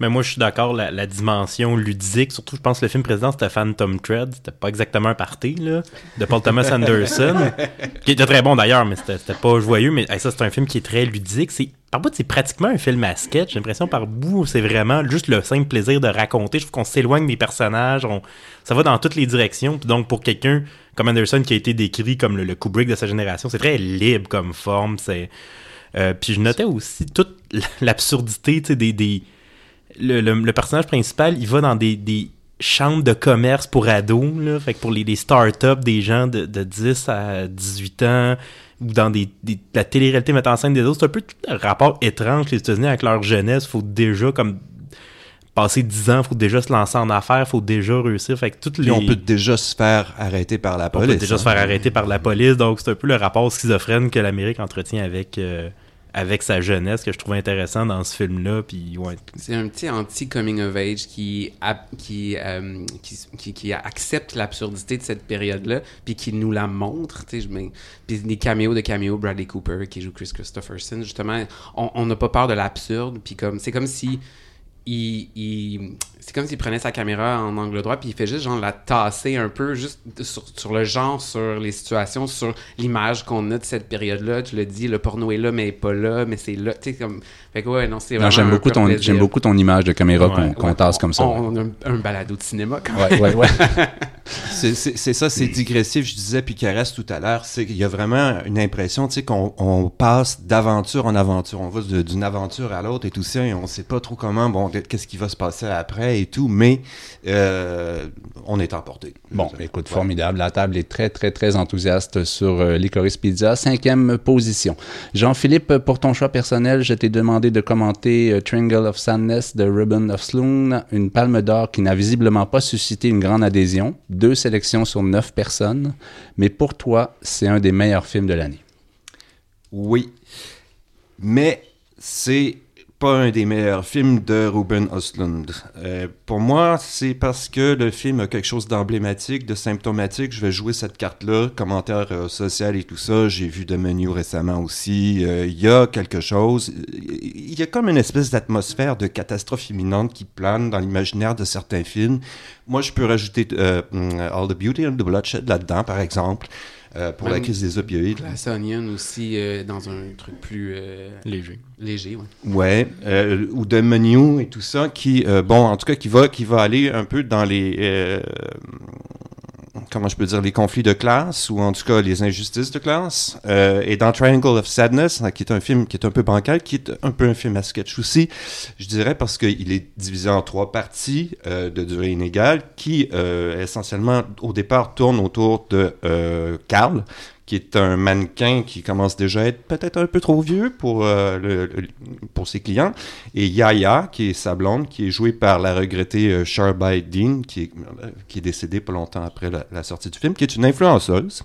Mais moi, je suis d'accord, la, dimension ludique, surtout, je pense que le film précédent, c'était Phantom Thread. C'était pas exactement un party, là, de Paul Thomas Anderson, *laughs* qui était très bon d'ailleurs, mais c'était pas joyeux. Mais ça, c'est un film qui est très ludique. C'est par bout, c'est pratiquement un film à sketch. J'ai l'impression par bout, c'est vraiment juste le simple plaisir de raconter. Je trouve qu'on s'éloigne des personnages. On, ça va dans toutes les directions. Donc, pour quelqu'un comme Anderson qui a été décrit comme le, Kubrick de sa génération, c'est très libre comme forme. Euh, puis je notais aussi toute l'absurdité des, des le, le, personnage principal, il va dans des, des chambres de commerce pour ados, là, fait que pour les, les start-up des gens de, de 10 à 18 ans, ou dans des, des la télé-réalité mettant en scène des autres, c'est un peu tout un rapport étrange les États-Unis avec leur jeunesse. Faut déjà comme passer 10 ans, faut déjà se lancer en affaires, faut déjà réussir. Fait que toutes les... on peut déjà se faire arrêter par la police. On peut déjà se hein. faire arrêter par la police. Donc c'est un peu le rapport schizophrène que l'Amérique entretient avec euh, avec sa jeunesse que je trouve intéressant dans ce film-là. Puis, ouais. C'est un petit anti-coming of age qui, qui, euh, qui, qui, qui, accepte l'absurdité de cette période-là, puis qui nous la montre. Puis des caméos de caméos, Bradley Cooper qui joue Chris Christopherson, justement, on n'a pas peur de l'absurde. Puis comme, c'est comme si il, c'est comme s'il prenait sa caméra en angle droit puis il fait juste genre la tasser un peu juste sur, le genre, sur les situations, sur l'image qu'on a de cette période-là. Tu le dis, le porno est là mais il pas là, mais c'est là. Tu sais comme, fait que ouais, non, c'est vraiment. J'aime beaucoup ton, j'aime beaucoup ton image de caméra qu'on tasse comme ça. On, a un, balado de cinéma quand même. Ouais, ouais, *laughs* c'est ça, c'est digressif. Je disais puis reste tout à l'heure, c'est qu'il y a vraiment une impression, tu sais, qu'on on passe d'aventure en aventure. On va d'une aventure à l'autre et tout ça, et on sait pas trop comment. Bon, qu'est-ce qui va se passer après et tout, mais euh, on est emporté. Bon, écoute, formidable. La table est très, très, très enthousiaste sur euh, Licorice Pizza. Cinquième position. Jean-Philippe, pour ton choix personnel, je t'ai demandé de commenter euh, Triangle of Sadness de Ribbon of Sloan, une palme d'or qui n'a visiblement pas suscité une grande adhésion. Deux sélections sur neuf personnes. Mais pour toi, c'est un des meilleurs films de l'année. Oui. Mais c'est pas un des meilleurs films de Ruben Östlund. Euh, pour moi, c'est parce que le film a quelque chose d'emblématique, de symptomatique. Je vais jouer cette carte-là, commentaire euh, social et tout ça. J'ai vu de Menu récemment aussi. Euh, il y a quelque chose. Il y a comme une espèce d'atmosphère de catastrophe imminente qui plane dans l'imaginaire de certains films. Moi, je peux rajouter All the Beauty and the Bloodshed là-dedans, par exemple. Euh, pour la crise des opioïdes. La Onion aussi, euh, dans un truc plus euh, léger. Léger, ouais. Ouais, ou de Menu et tout ça, qui, bon, en tout cas, qui va, qui va aller un peu dans les comment je peux dire, les conflits de classe, ou en tout cas les injustices de classe. Euh, et dans Triangle of Sadness, hein, qui est un film qui est un peu bancal, qui est un peu un film à sketch aussi, je dirais parce qu'il est divisé en trois parties euh, de durée inégale, qui euh, essentiellement au départ tournent autour de Carl, qui est un mannequin qui commence déjà à être peut-être un peu trop vieux pour, euh, pour ses clients. Et Yaya, qui est sa blonde, qui est jouée par la regrettée euh, Sharby Dean, qui est, euh, qui est décédée pas longtemps après la, sortie du film, qui est une influenceuse.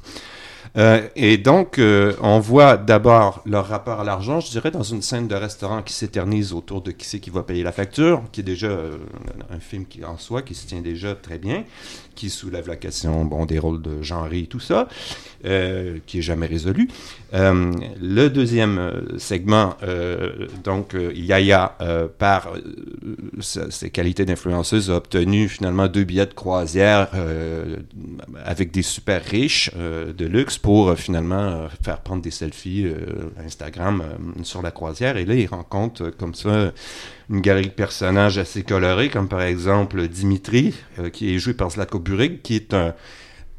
Euh, et donc, on voit d'abord leur rapport à l'argent, je dirais, dans une scène de restaurant qui s'éternise autour de qui c'est qui va payer la facture, qui est déjà un film qui, en soi qui se tient déjà très bien, qui soulève la question des rôles de genre et tout ça, qui est jamais résolu. le deuxième segment, donc, Yaya, par ses qualités d'influenceuse, a obtenu finalement deux billets de croisière avec des super riches de luxe pour euh, finalement euh, faire prendre des selfies euh, Instagram sur la croisière. Et là, il rencontre comme ça une galerie de personnages assez colorés, comme par exemple Dimitri, qui est joué par Zlatko Burig, qui est un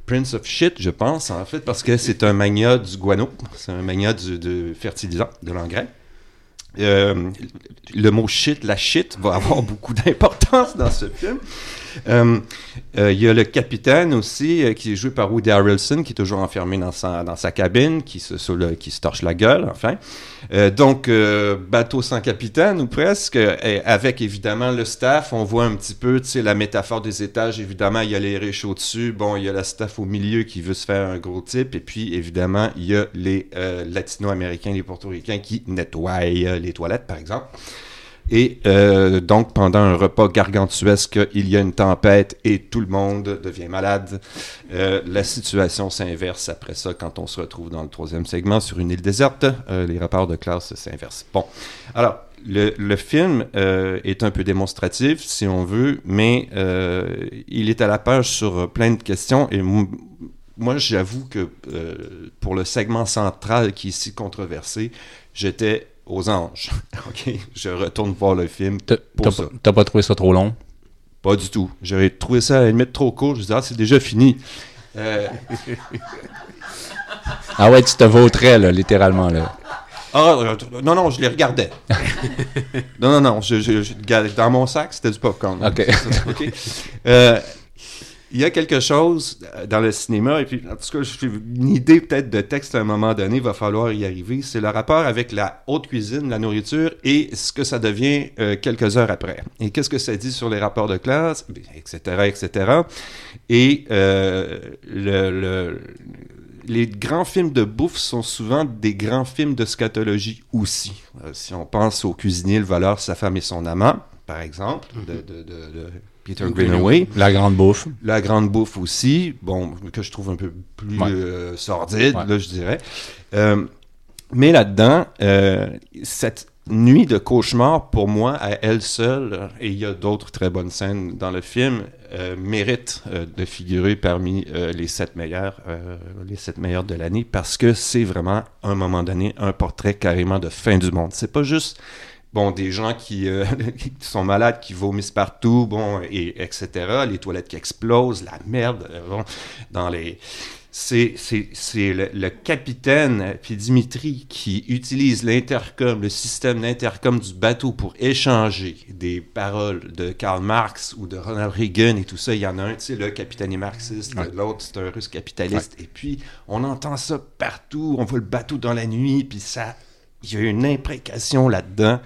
Prince of Shit, je pense, en fait, parce que c'est un mania du guano, c'est un mania du, fertilisant, de l'engrais. le mot shit, la shit, va avoir *laughs* beaucoup d'importance dans ce film. Euh, euh, il y a le capitaine aussi, euh, qui est joué par Woody Harrelson, qui est toujours enfermé dans sa, cabine, qui se, torche la gueule, enfin. donc, bateau sans capitaine, ou presque, avec évidemment le staff. On voit un petit peu, la métaphore des étages. Évidemment, il y a les riches au-dessus. Bon, il y a la staff au milieu qui veut se faire un gros type. Et puis, évidemment, il y a les latino-américains, les portoricains qui nettoient les toilettes, par exemple. Et euh, donc, pendant un repas gargantuesque, il y a une tempête et tout le monde devient malade. Euh, la situation s'inverse après ça quand on se retrouve dans le troisième segment sur une île déserte. Euh, les rapports de classe s'inversent. Bon, alors, le, le film est un peu démonstratif, si on veut, mais il est à la page sur plein de questions. Et moi, j'avoue que pour le segment central qui est si controversé, j'étais aux anges. *laughs* OK, je retourne voir le film. T'as pas- trouvé ça trop long? Pas du tout. J'aurais trouvé ça à la limite trop court. Je disais, ah, c'est déjà fini. Euh, Ah ouais, tu te vautrais, là, littéralement, là. ah, euh, non, non, je les regardais. *laughs* non, non, non. je- je- je- regarde, dans mon sac, c'était du popcorn. OK. *laughs* OK. Euh, Il y a quelque chose euh, dans le cinéma, et puis en tout cas, j'ai une idée peut-être de texte à un moment donné, il va falloir y arriver. C'est le rapport avec la haute cuisine, la nourriture, et ce que ça devient euh, quelques heures après. Et qu'est-ce que ça dit sur les rapports de classe, etc., etc. Et euh, le, le- les grands films de bouffe sont souvent des grands films de scatologie aussi. Si on pense au cuisinier, le voleur, sa femme et son amant, par exemple, de Peter Greenaway. La grande bouffe. La grande bouffe aussi, bon, que je trouve un peu plus Ouais. euh, sordide, Ouais. là, je dirais. Euh, mais là-dedans, euh, cette nuit de cauchemar, pour moi, à elle seule, et il y a d'autres très bonnes scènes dans le film, euh, mérite euh, de figurer parmi euh, les sept meilleurs, euh, les sept meilleurs de l'année, parce que c'est vraiment, à un moment donné, un portrait carrément de fin du monde. C'est pas juste bon, des gens qui, euh, *laughs* qui sont malades, qui vomissent partout, bon, et etc., les toilettes qui explosent, la merde, euh, bon, dans les... C'est, c'est, c'est le, le capitaine, euh, puis Dimitri, qui utilise l'intercom, le système d'intercom du bateau pour échanger des paroles de Karl Marx ou de Ronald Reagan et tout ça. Il y en a un, tu sais, le capitaine est marxiste, Ouais. l'autre, c'est un russe capitaliste. Et puis, on entend ça partout, on voit le bateau dans la nuit, puis ça il y a une imprécation là-dedans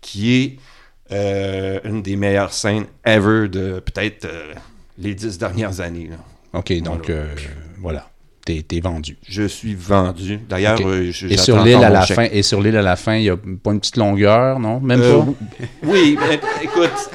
qui est euh, une des meilleures scènes ever de peut-être euh, les dix dernières années. là. OK, donc, Voilà. euh, voilà. T'es t'es vendu. Je suis vendu. D'ailleurs, euh, je- Et sur l'île, à la chèque. fin, et sur l'île, à la fin, il n'y a pas une petite longueur, non? Même pas? Oui, mais écoute,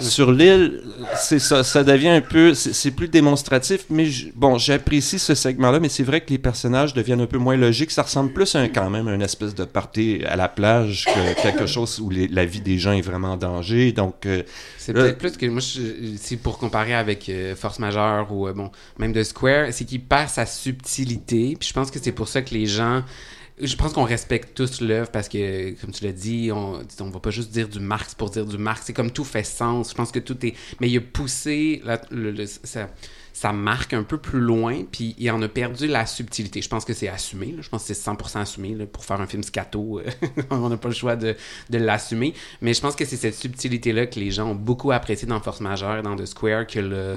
sur l'île, c'est ça, ça devient un peu, c'est plus démonstratif, mais bon, j'apprécie ce segment-là, mais c'est vrai que les personnages deviennent un peu moins logiques. Ça ressemble plus à un, quand même à une espèce de party à la plage que quelque chose où les- la vie des gens est vraiment en danger. Donc, euh, C'est Euh, peut-être plus que moi, je- c'est pour comparer avec euh, Force Majeure ou euh, bon, même de Square, c'est qu'il perd sa subtilité. Puis je pense que c'est pour ça que les gens. Je pense qu'on respecte tous l'œuvre parce que, comme tu l'as dit, on, on va pas juste dire du Marx pour dire du Marx. C'est comme tout fait sens. Je pense que tout est. Mais il a poussé le- sa, sa marque un peu plus loin, puis il en a perdu la subtilité. Je pense que c'est assumé. là. Je pense que c'est 100% assumé. là. Pour faire un film scato, euh, *laughs* on n'a pas le choix de, de l'assumer. Mais je pense que c'est cette subtilité-là que les gens ont beaucoup apprécié dans Force Majeure, dans The Square, que le, euh,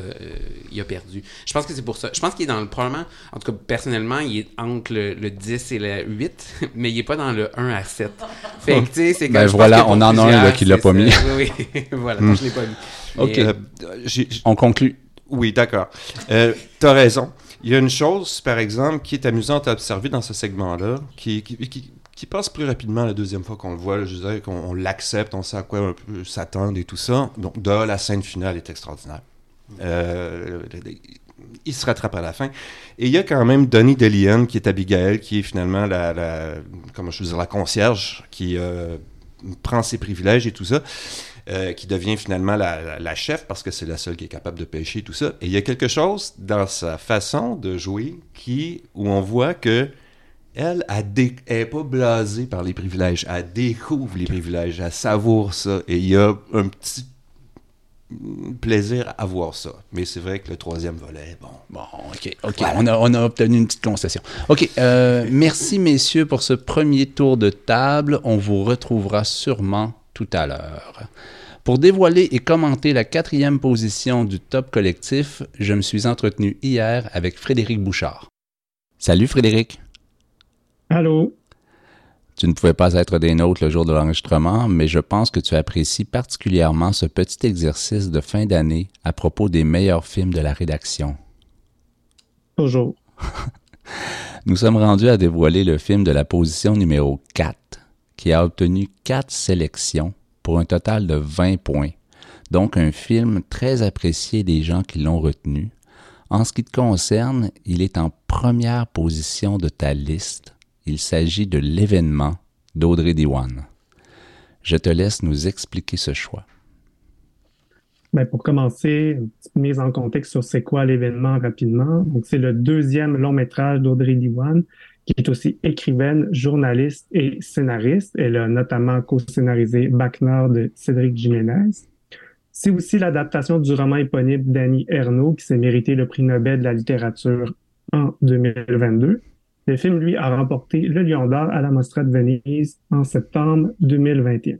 il a perdu. Je pense que c'est pour ça. Je pense qu'il est dans le, probablement, en tout cas, personnellement, il est entre le, le 10 et le 8, *laughs* mais il est pas dans le 1 à 7. *laughs* Fait que, tu sais, c'est comme... Ben voilà, on en a un, là, qui l'a pas ça. mis. Oui, oui. voilà, moi, je l'ai pas mis. Ok. Mais, euh, On conclut. Oui, d'accord. Euh, tu as raison. Il y a une chose, par exemple, qui est amusante à observer dans ce segment-là, qui, passe plus rapidement la deuxième fois qu'on le voit. là, je disais qu'on on l'accepte, on sait à quoi s'attendre et tout ça. Donc, de la scène finale est extraordinaire. Euh, il se rattrape à la fin. Et il y a quand même Donnie DeLeon, qui est Abigail, qui est finalement la, la concierge, qui euh, prend ses privilèges et tout ça euh, qui devient finalement la, la- la chef parce que c'est la seule qui est capable de pêcher tout ça. Et il y a quelque chose dans sa façon de jouer qui, où on voit que elle, elle, dé- elle est pas blasée par les privilèges. Elle découvre les privilèges, elle savoure ça. Et il y a un petit plaisir à voir ça. Mais c'est vrai que le troisième volet, bon. Bon, OK, OK. On, a, on a obtenu une petite concession. OK, euh, merci, messieurs, pour ce premier tour de table. On vous retrouvera sûrement tout à l'heure. Pour dévoiler et commenter la quatrième position du top collectif, je me suis entretenu hier avec Frédéric Bouchard. Salut Frédéric. Allô? Tu ne pouvais pas être des nôtres le jour de l'enregistrement, mais je pense que tu apprécies particulièrement ce petit exercice de fin d'année à propos des meilleurs films de la rédaction. Toujours. *laughs* Nous sommes rendus à dévoiler le film de la position numéro 4, qui a obtenu 4 sélections pour un total de 20 points. Donc un film très apprécié des gens qui l'ont retenu. En ce qui te concerne, il est en première position de ta liste. Il s'agit de l'événement d'Audrey Diwan. Je te laisse nous expliquer ce choix. Ben, pour commencer, une petite mise en contexte sur c'est quoi l'événement rapidement. Donc, c'est le deuxième long métrage d'Audrey Diwan qui est aussi écrivaine, journaliste et scénariste. Elle a notamment co-scénarisé Bac de Cédric Jiménez. C'est aussi l'adaptation du roman éponyme d'Annie Ernaux qui s'est mérité le prix Nobel de la littérature en 2022. Le film, lui, a remporté le Lion d'Or à la Mostra de Venise en septembre 2021.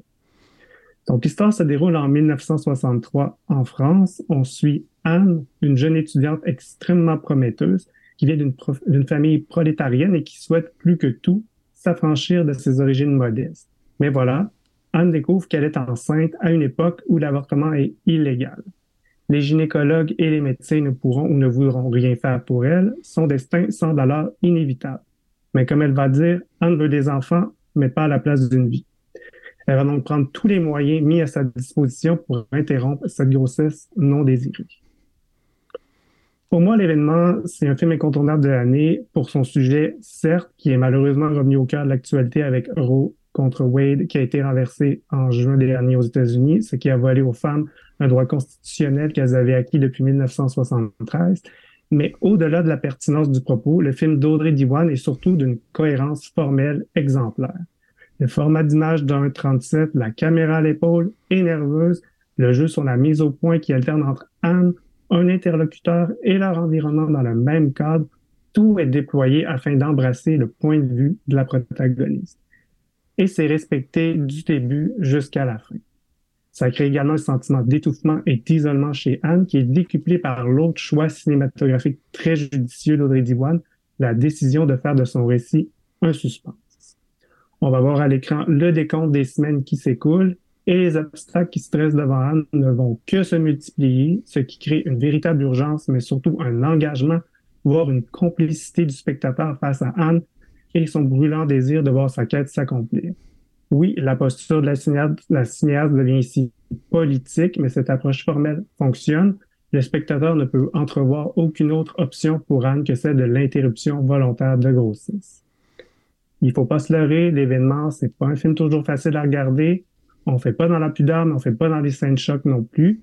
Donc, l'histoire se déroule en 1963 en France. On suit Anne, une jeune étudiante extrêmement prometteuse qui vient d'une famille prolétarienne et qui souhaite plus que tout s'affranchir de ses origines modestes. Mais voilà, Anne découvre qu'elle est enceinte à une époque où l'avortement est illégal. Les gynécologues et les médecins ne pourront ou ne voudront rien faire pour elle. Son destin semble alors inévitable. Mais comme elle va dire, Anne veut des enfants, mais pas à la place d'une vie. Elle va donc prendre tous les moyens mis à sa disposition pour interrompre cette grossesse non désirée. Pour moi, l'événement, c'est un film incontournable de l'année pour son sujet, certes, qui est malheureusement revenu au cœur de l'actualité avec Roe contre Wade, qui a été renversé en juin dernier aux États-Unis, ce qui a volé aux femmes un droit constitutionnel qu'elles avaient acquis depuis 1973. Mais au-delà de la pertinence du propos, le film d'Audrey Diwan est surtout d'une cohérence formelle exemplaire. Le format d'image d'un 37, la caméra à l'épaule est nerveuse, le jeu sur la mise au point qui alterne entre Anne, un interlocuteur et leur environnement dans le même cadre, tout est déployé afin d'embrasser le point de vue de la protagoniste. Et c'est respecté du début jusqu'à la fin. Ça crée également un sentiment d'étouffement et d'isolement chez Anne qui est décuplé par l'autre choix cinématographique très judicieux d'Audrey Diwan, la décision de faire de son récit un suspense. On va voir à l'écran le décompte des semaines qui s'écoulent et les obstacles qui se dressent devant Anne ne vont que se multiplier, ce qui crée une véritable urgence, mais surtout un engagement, voire une complicité du spectateur face à Anne et son brûlant désir de voir sa quête s'accomplir. Oui, la posture de la cinéaste, la devient ici politique, mais cette approche formelle fonctionne. Le spectateur ne peut entrevoir aucune autre option pour Anne que celle de l'interruption volontaire de grossesse. Il faut pas se leurrer, l'événement, c'est pas un film toujours facile à regarder. On fait pas dans la mais on fait pas dans les scènes choc non plus.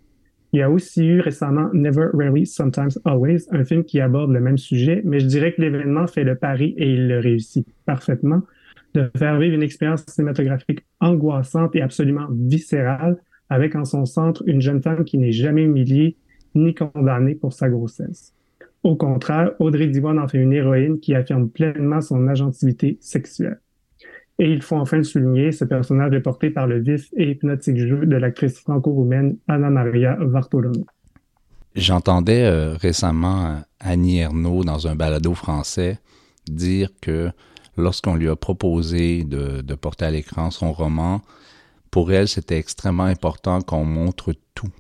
Il y a aussi eu récemment Never, Rarely, Sometimes, Always, un film qui aborde le même sujet, mais je dirais que l'événement fait le pari et il le réussit parfaitement de faire vivre une expérience cinématographique angoissante et absolument viscérale avec en son centre une jeune femme qui n'est jamais humiliée ni condamnée pour sa grossesse. Au contraire, Audrey Diwan en fait une héroïne qui affirme pleinement son agentivité sexuelle. Et il faut enfin le souligner, ce personnage est porté par le vif et hypnotique jeu de l'actrice franco-roumaine Anna Maria Vartolomeu. J'entendais euh, récemment euh, Annie Ernaux dans un balado français dire que lorsqu'on lui a proposé de, porter à l'écran son roman, pour elle, c'était extrêmement important qu'on montre tout,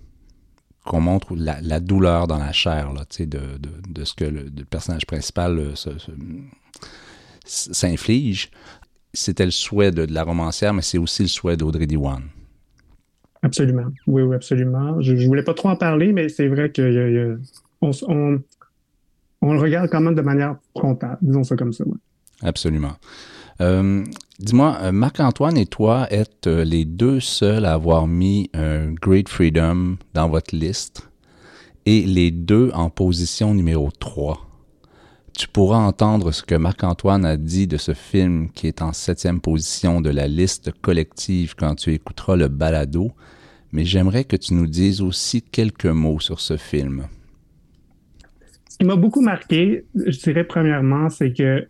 qu'on montre la, douleur dans la chair là, de, de, ce que le, le personnage principal euh, s'inflige c'était le souhait de, de, la romancière, mais c'est aussi le souhait d'Audrey Diwan. Absolument. Oui, oui, absolument. Je, ne voulais pas trop en parler, mais c'est vrai qu'on on, on, le regarde quand même de manière frontale, disons ça comme ça. Ouais. Absolument. Euh, Dis-moi, euh, Marc-Antoine et toi êtes euh, les deux seuls à avoir mis un Great Freedom dans votre liste et les deux en position numéro 3 tu pourras entendre ce que Marc-Antoine a dit de ce film qui est en septième position de la liste collective quand tu écouteras le balado, mais j'aimerais que tu nous dises aussi quelques mots sur ce film. Ce qui m'a beaucoup marqué, je dirais premièrement, c'est que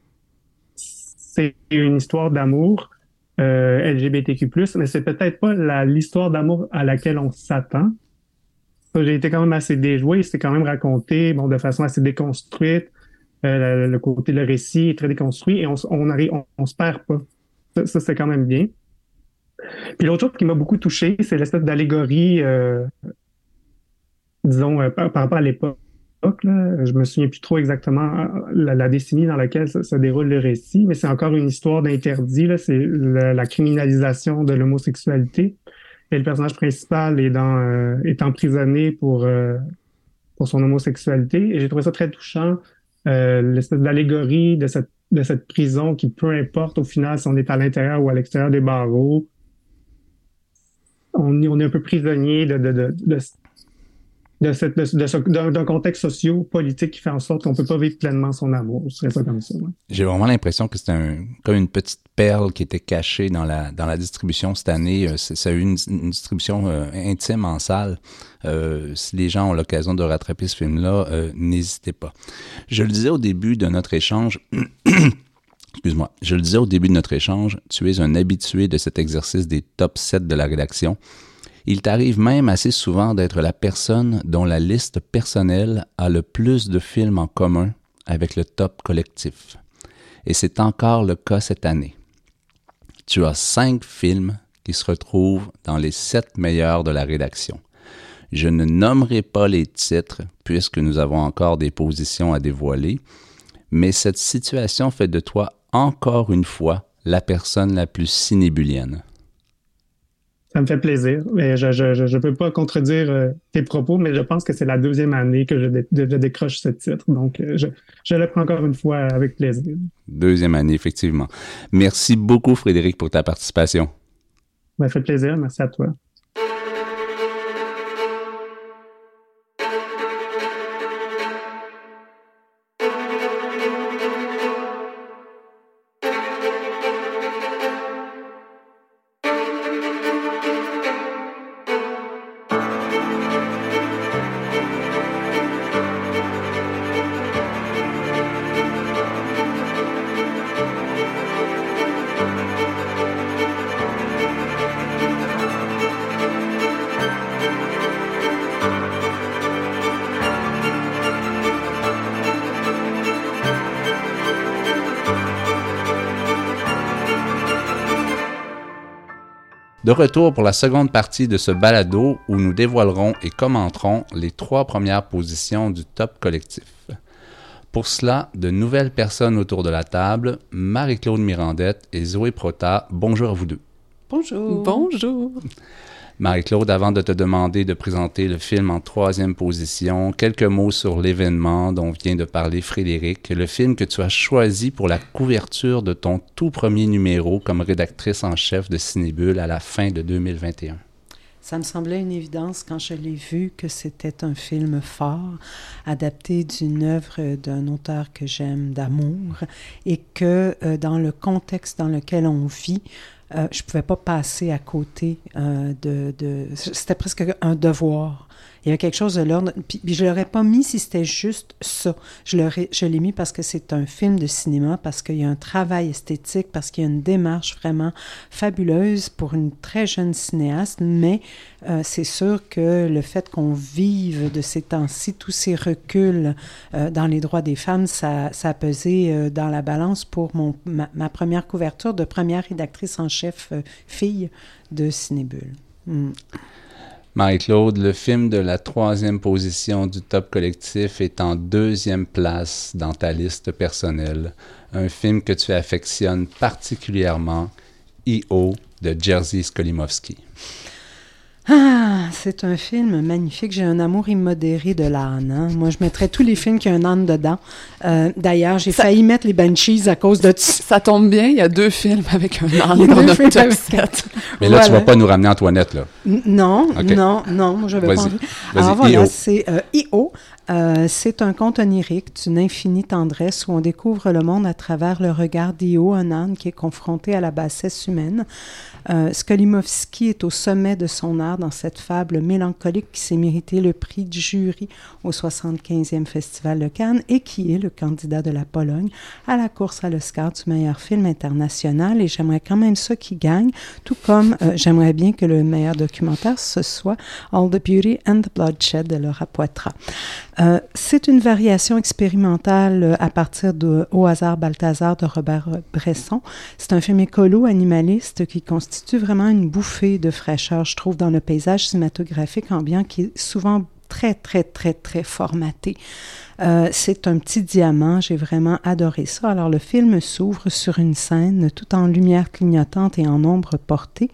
c'est une histoire d'amour euh, LGBTQ+, mais c'est peut-être pas l'histoire d'amour à laquelle on s'attend. J'ai été quand même assez déjoué, c'est quand même raconté de façon assez déconstruite. Euh, le, côté, le récit est très déconstruit et on, on, arrive, on, se perd pas. Ça, c'est quand même bien. Puis l'autre chose qui m'a beaucoup touché, c'est l'espèce d'allégorie, euh, disons, euh, par, rapport à l'époque. Là. Je me souviens plus trop exactement la, la décennie dans laquelle se, déroule le récit, mais c'est encore une histoire d'interdit. C'est la, criminalisation de l'homosexualité. Et le personnage principal est, dans, est emprisonné pour, pour son homosexualité. Et j'ai trouvé ça très touchant l'espèce d'allégorie de cette, de cette prison qui, peu importe au final si on est à l'intérieur ou à l'extérieur des barreaux, on, on est un peu prisonnier de, de, de, de cette, de, de d'un, contexte socio-politique qui fait en sorte qu'on peut pas vivre pleinement son amour. Ce serait ça comme ça. J'ai vraiment l'impression que c'est un, comme une petite perle qui était cachée dans la, dans la distribution cette année. Euh, c'est- Ça a eu une, distribution euh, intime en salle. Euh, si les gens ont l'occasion de rattraper ce film-là, n'hésitez pas. Je le disais au début de notre échange, *coughs* excuse-moi, je le disais au début de notre échange, tu es un habitué de cet exercice des top 7 de la rédaction. Il t'arrive même assez souvent d'être la personne dont la liste personnelle a le plus de films en commun avec le top collectif. Et c'est encore le cas cette année. Tu as cinq films qui se retrouvent dans les sept meilleurs de la rédaction. Je ne nommerai pas les titres puisque nous avons encore des positions à dévoiler, mais cette situation fait de toi encore une fois la personne la plus cinébulienne. Ça me fait plaisir. Mais je je, je, je peux pas contredire euh, tes propos, mais je pense que c'est la deuxième année que je, dé- je décroche ce titre. Donc, euh, je, je le prends encore une fois avec plaisir. Deuxième année, effectivement. Merci beaucoup, Frédéric, pour ta participation. Ça me fait plaisir. Merci à toi. De retour pour la seconde partie de ce balado où nous dévoilerons et commenterons les trois premières positions du top collectif. Pour cela, de nouvelles personnes autour de la table, Marie-Claude Mirandette et Zoé Prota, bonjour à vous deux. Bonjour. Bonjour. Marie-Claude, avant de te demander de présenter le film en troisième position, quelques mots sur l'événement dont vient de parler Frédéric, le film que tu as choisi pour la couverture de ton tout premier numéro comme rédactrice en chef de Cinébule à la fin de 2021. Ça me semblait une évidence quand je l'ai vu que c'était un film fort, adapté d'une œuvre d'un auteur que j'aime d'amour, et que euh, dans le contexte dans lequel on vit, euh, je pouvais pas passer à côté euh, de, de... C'était presque un devoir. Il y avait quelque chose de l'ordre. Puis, puis je l'aurais pas mis si c'était juste ça. Je l'ai mis parce que c'est un film de cinéma, parce qu'il y a un travail esthétique, parce qu'il y a une démarche vraiment fabuleuse pour une très jeune cinéaste. Mais euh, c'est sûr que le fait qu'on vive de ces temps-ci tous ces reculs euh, dans les droits des femmes, ça, ça a pesé euh, dans la balance pour mon, ma, première couverture de première rédactrice en chef fille de Cinébule. Mm. Marie-Claude, le film de la troisième position du top collectif est en deuxième place dans ta liste personnelle. Un film que tu affectionnes particulièrement, I.O. de Jerzy Skolimowski. Ah, c'est un film magnifique. J'ai un amour immodéré de l'âne. hein. Moi, je mettrais tous les films qui ont un âne dedans. Euh, D'ailleurs, j'ai Ça- failli mettre les Banshees à cause de ça. Ça tombe bien, il y a deux films avec un âne dans notre top avec- 7. Mais là, tu Voilà. vas pas nous ramener Antoinette, là. N- Non, non, non, moi, j'avais pas envie. Alors voilà, c'est euh, I.O. Euh, c'est un conte onirique d'une infinie tendresse où on découvre le monde à travers le regard d'Io, un âne qui est confronté à la bassesse humaine. Euh, Skolimowski est au sommet de son art dans cette fable mélancolique qui s'est mérité le prix du jury au 75e Festival de Cannes et qui est le candidat de la Pologne à la course à l'Oscar du meilleur film international. Et j'aimerais quand même ça qui gagne, tout comme euh, j'aimerais bien que le meilleur documentaire ce soit All the Beauty and the Bloodshed de Laura Poitras. Euh, c'est une variation expérimentale euh, à partir de Au hasard Balthazar de Robert Bresson. C'est un film écolo animaliste qui constitue vraiment une bouffée de fraîcheur, je trouve, dans le paysage cinématographique ambiant qui est souvent très, très, très, très formaté. Euh, c'est un petit diamant, j'ai vraiment adoré ça. Alors le film s'ouvre sur une scène tout en lumière clignotante et en ombre portée.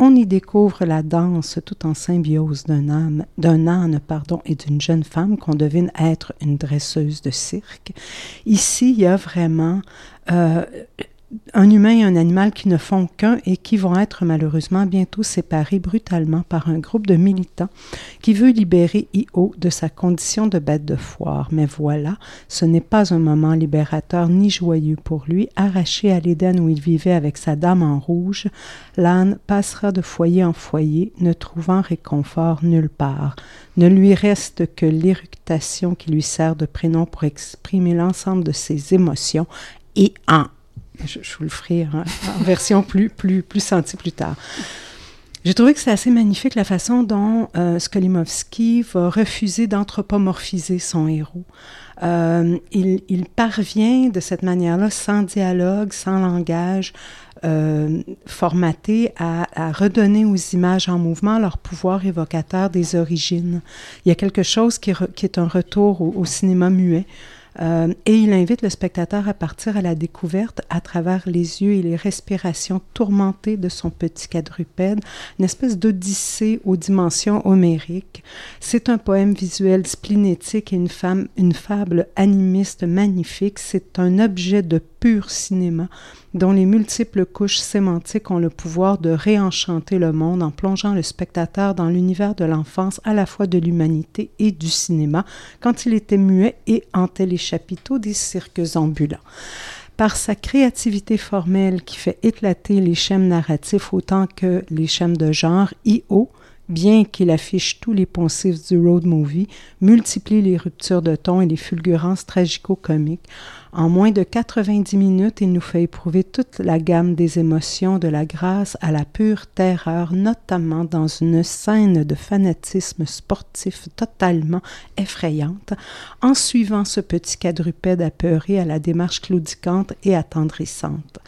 On y découvre la danse tout en symbiose d'un âne, d'un âne pardon, et d'une jeune femme qu'on devine être une dresseuse de cirque. Ici, il y a vraiment euh, un humain et un animal qui ne font qu'un et qui vont être malheureusement bientôt séparés brutalement par un groupe de militants qui veut libérer Io de sa condition de bête de foire. Mais voilà, ce n'est pas un moment libérateur ni joyeux pour lui. Arraché à l'Éden où il vivait avec sa dame en rouge, l'âne passera de foyer en foyer, ne trouvant réconfort nulle part. Ne lui reste que l'éructation qui lui sert de prénom pour exprimer l'ensemble de ses émotions et en je, vous le ferai en, version plus, plus, plus sentie plus tard. J'ai trouvé que c'est assez magnifique la façon dont euh, Skolimowski va refuser d'anthropomorphiser son héros. Euh, il, il, parvient de cette manière-là, sans dialogue, sans langage, euh, formaté à, redonner aux images en mouvement leur pouvoir évocateur des origines. Il y a quelque chose qui, qui est un retour au cinéma muet. Euh, et il invite le spectateur à partir à la découverte à travers les yeux et les respirations tourmentées de son petit quadrupède, une espèce d'odyssée aux dimensions homériques. C'est un poème visuel splénétique et une, femme, une fable animiste magnifique. C'est un objet de pur cinéma dont les multiples couches sémantiques ont le pouvoir de réenchanter le monde en plongeant le spectateur dans l'univers de l'enfance à la fois de l'humanité et du cinéma, quand il était muet et hantait les chapiteaux des cirques ambulants par sa créativité formelle qui fait éclater les schèmes narratifs autant que les schèmes de genre, I.O., bien qu'il affiche tous les poncifs du road movie, multiplie les ruptures de ton et les fulgurances tragico-comiques. En moins de 90 minutes, il nous fait éprouver toute la gamme des émotions, de la grâce à la pure terreur, notamment dans une scène de fanatisme sportif totalement effrayante, en suivant ce petit quadrupède apeuré à la démarche claudicante et attendrissante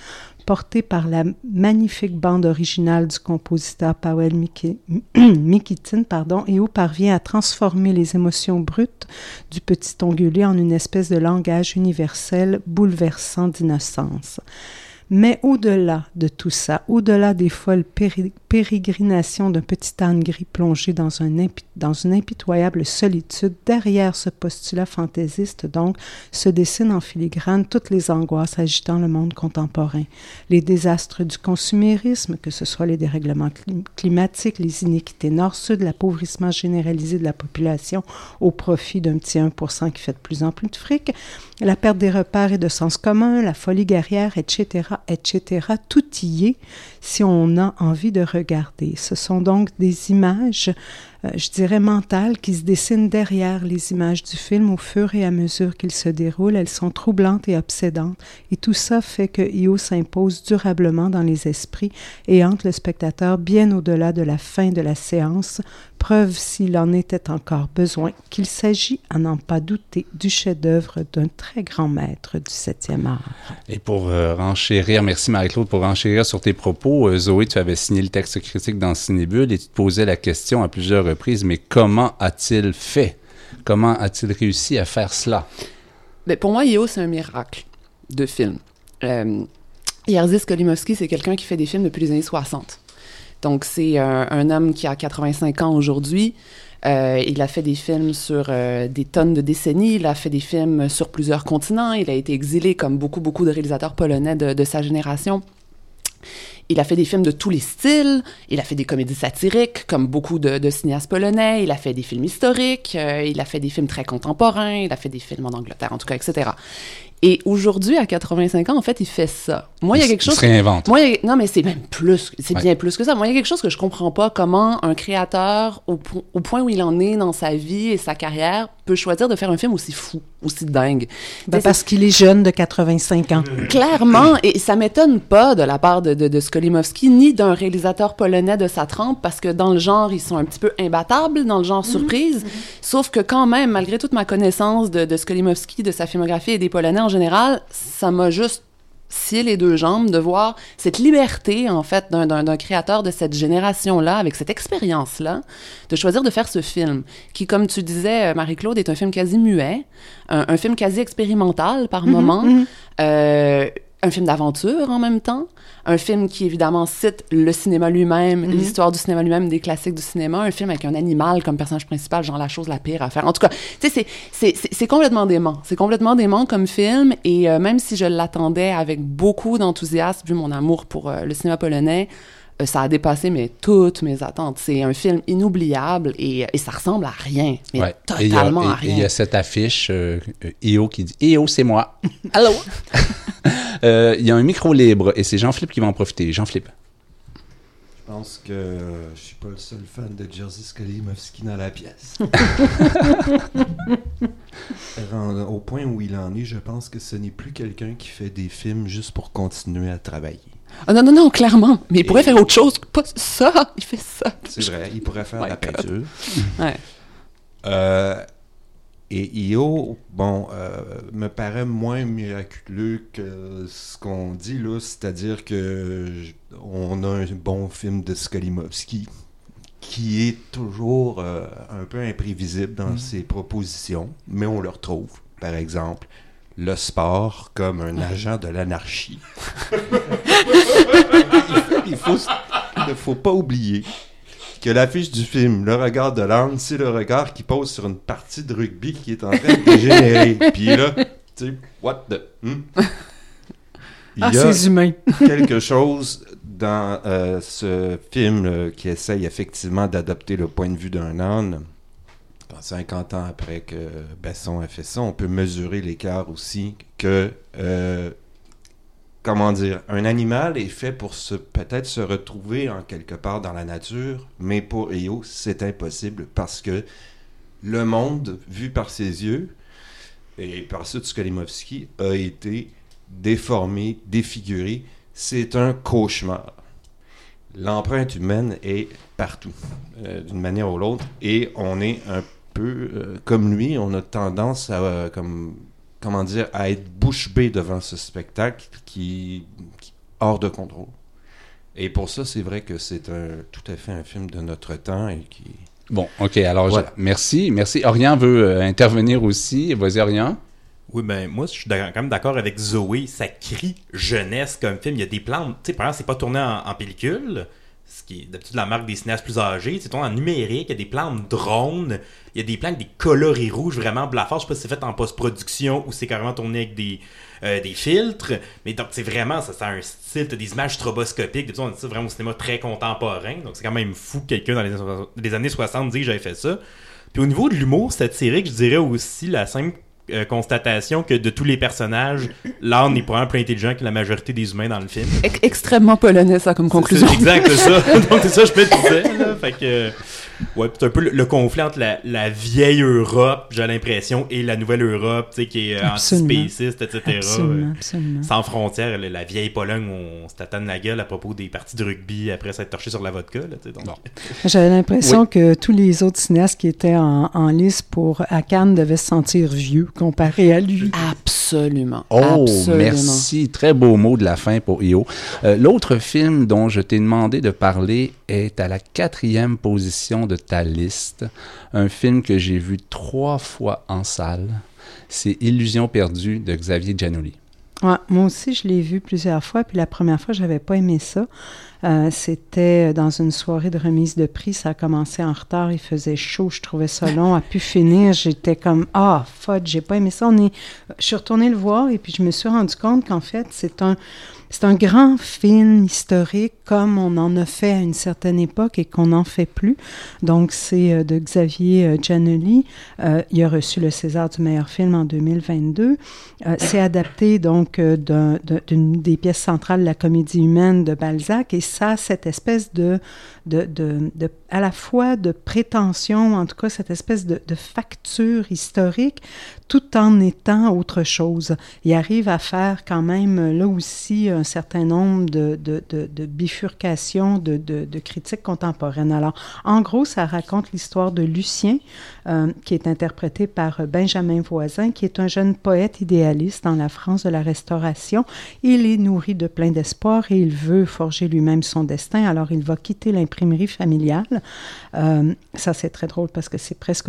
porté par la magnifique bande originale du compositeur Powell *clears throat* Mikitin, pardon, et où parvient à transformer les émotions brutes du petit ongulé en une espèce de langage universel bouleversant d'innocence. Mais au-delà de tout ça, au-delà des folles pérégrinations d'un petit âne gris plongé dans, un dans une impitoyable solitude, derrière ce postulat fantaisiste, donc, se dessinent en filigrane toutes les angoisses agitant le monde contemporain. Les désastres du consumérisme, que ce soit les dérèglements clim climatiques, les iniquités nord-sud, l'appauvrissement généralisé de la population au profit d'un petit 1% qui fait de plus en plus de fric, la perte des repères et de sens commun, la folie guerrière, etc., etc., tout y est si on a envie de regarder. Ce sont donc des images je dirais, mentales qui se dessinent derrière les images du film au fur et à mesure qu'ils se déroulent. Elles sont troublantes et obsédantes. Et tout ça fait que Io s'impose durablement dans les esprits et hante le spectateur bien au-delà de la fin de la séance, preuve s'il en était encore besoin qu'il s'agit, à n'en pas douter, du chef-d'œuvre d'un très grand maître du 7e art. Et pour euh, merci Marie-Claude, pour renchérir sur tes propos, euh, Zoé, tu avais signé le texte critique dans Cinébule et tu te posais la question à plusieurs mais comment a-t-il fait? Comment a-t-il réussi à faire cela? Ben, pour moi, Io, c'est un miracle de film. Euh, Jerzy Skolimowski, c'est quelqu'un qui fait des films depuis les années 60. Donc, c'est un, un, homme qui a 85 ans aujourd'hui. Euh, il a fait des films sur euh, des tonnes de décennies. Il a fait des films sur plusieurs continents. Il a été exilé comme beaucoup, beaucoup de réalisateurs polonais de sa génération. Il a fait des films de tous les styles. Il a fait des comédies satiriques, comme beaucoup de, de cinéastes polonais. Il a fait des films historiques. Euh, il a fait des films très contemporains. Il a fait des films en Angleterre, en tout cas, etc. Et aujourd'hui, à 85 ans, en fait, il fait ça. Moi, il y a quelque chose. Il se réinvente. Moi, il y a... non, mais c'est même plus. C'est ouais. bien plus que ça. Moi, il y a quelque chose que je comprends pas. Comment un créateur, au, po au, point où il en est dans sa vie et sa carrière, peut choisir de faire un film aussi fou, aussi dingue. Ben parce qu'il est jeune de 85 ans. Clairement. Et ça m'étonne pas de la part de, de, de Skolimowski, ni d'un réalisateur polonais de sa trempe, parce que dans le genre, ils sont un petit peu imbattables, dans le genre Mhm. surprise. Mm -hmm. Sauf que quand même, malgré toute ma connaissance de, de Skolimowski, de sa filmographie et des Polonais en général, ça m'a juste scié les deux jambes de voir cette liberté, en fait, d'un créateur de cette génération-là, avec cette expérience-là, de choisir de faire ce film, qui, comme tu disais, Marie-Claude, est un film quasi muet, un, un film quasi expérimental par Mhm, moment, mm -hmm. euh, un film d'aventure en même temps, un film qui évidemment cite le cinéma lui-même, Mhm. l'histoire du cinéma lui-même, des classiques du cinéma, un film avec un animal comme personnage principal, genre la chose la pire à faire. En tout cas, tu sais, c'est- c'est- c'est c'est complètement dément. C'est complètement dément comme film, et euh, même si je l'attendais avec beaucoup d'enthousiasme, vu mon amour pour euh, le cinéma polonais, ça a dépassé mais toutes mes attentes. C'est un film inoubliable et, et ça ressemble à rien, mais Ouais. Et il y a- totalement à et il y rien. a cette affiche euh, euh, EO qui dit EO, c'est moi. *laughs* Allô? *laughs* Euh, Il y a un micro libre et c'est Jean-Philippe qui va en profiter. Jean-Philippe. Je pense que euh, je suis pas le seul fan de Jerzy Skolimowski dans la pièce. *laughs* Au point où il en est, je pense que ce n'est plus quelqu'un qui fait des films juste pour continuer à travailler. Ah non, non, non, clairement. Mais il pourrait Et- faire autre chose que pas ça. Il fait ça. C'est vrai, il pourrait faire *laughs* de la God. peinture. *laughs* Ouais. Euh, et Io, bon, euh, me paraît moins miraculeux que ce qu'on dit là, c'est-à-dire que on a un bon film de Skolimowski qui est toujours euh, un peu imprévisible dans ses propositions, mais on le retrouve, par exemple, le sport comme un agent de l'anarchie. *laughs* il faut, ne faut pas oublier que l'affiche du film, le regard de l'âne, c'est le regard qui pose sur une partie de rugby qui est en train de dégénérer. *laughs* Puis là, tu sais, what the... hmm? Il Ah, y a c'est humain. *laughs* quelque chose dans euh, ce film euh, qui essaye effectivement d'adopter le point de vue d'un âne. Quand 50 ans après que Besson a fait ça, on peut mesurer l'écart aussi que, euh, comment dire, un animal est fait pour peut-être se retrouver en quelque part dans la nature, mais pour Eo, c'est impossible parce que le monde, vu par ses yeux, et par ceux de Skolimowski, a été déformé, défiguré. C'est un cauchemar. L'empreinte humaine est partout, euh, d'une manière ou l'autre, et on est un peu euh, comme lui, on a tendance à, euh, comme, comment dire, à être bouche bée devant ce spectacle qui, qui hors de contrôle. Et pour ça, c'est vrai que c'est un, tout à fait un film de notre temps et qui, Bon, OK. Alors, je- merci. Merci. Orion veut euh, intervenir aussi. Vas-y, Orion. Oui, ben moi, je suis quand même d'accord avec Zoé. Ça crie jeunesse comme film. Il y a des plans, tu sais, par exemple, c'est pas tourné en, en pellicule, ce qui est d'habitude la marque des cinéastes plus âgés. C'est en numérique. Il y a des plans de drone. Il y a des plans avec des coloris rouges vraiment blafards. Je sais pas si c'est fait en post-production ou c'est carrément tourné avec des, euh, des filtres. Mais donc, c'est vraiment, ça, ça a un style. T'as des images stroboscopiques. D'habitude, on dit ça vraiment au cinéma très contemporain. Donc, c'est quand même fou que quelqu'un dans les, années- les années 60 dise que j'avais fait ça. Puis au niveau de l'humour satirique, je dirais aussi la simple euh, constatation que de tous les personnages, l'âne est probablement plus intelligent que la majorité des humains dans le film. Ex- extrêmement polonais, ça, comme conclusion. C'est ça, exact, c'est ça. *laughs* Donc c'est ça que je me disais. Là. Fait que, ouais, c'est un peu le, le conflit entre la, la vieille Europe, j'ai l'impression, et la nouvelle Europe, tu sais, qui est antispéciste, etc. Absolument, absolument. sans frontières, la, la vieille Pologne, on se tatane la gueule à propos des parties de rugby après s'être torché sur la vodka. Là, tu sais, donc. Bon. J'avais l'impression que tous les autres cinéastes qui étaient en, en lice pour à Cannes devaient se sentir vieux comparé à lui. *laughs* Absolument. Oh, Absolument. merci. Très beau mot de la fin pour Io. Euh, L'autre film dont je t'ai demandé de parler est à la quatrième position de ta liste. Un film que j'ai vu trois fois en salle. C'est Illusion perdue de Xavier Giannoli. Ouais, moi aussi, je l'ai vu plusieurs fois, puis la première fois, j'avais pas aimé ça. Euh, C'était dans une soirée de remise de prix, ça a commencé en retard, il faisait chaud, je trouvais ça long, à pu finir, j'étais comme ah fudge, j'ai pas aimé ça. On est, je suis retournée le voir et puis je me suis rendu compte qu'en fait c'est un c'est un grand film historique comme on en a fait à une certaine époque et qu'on n'en fait plus. Donc, c'est euh, de Xavier euh, Giannoli. Euh, il a reçu le César du meilleur film en 2022. Euh, c'est adapté donc d'un- d'un- d'une des pièces centrales de la comédie humaine de Balzac et ça, cette espèce de, à la fois de prétention, en tout cas cette espèce de, facture historique, tout en étant autre chose. Il arrive à faire quand même là aussi un certain nombre de, bifurcations de, critiques contemporaines. Alors, en gros, ça raconte l'histoire de Lucien, euh, qui est interprété par Benjamin Voisin, qui est un jeune poète idéaliste dans la France de la Restauration. Il est nourri de plein d'espoir et il veut forger lui-même son destin. Alors, il va quitter l'imprimerie familiale. Euh, ça, c'est très drôle parce que c'est presque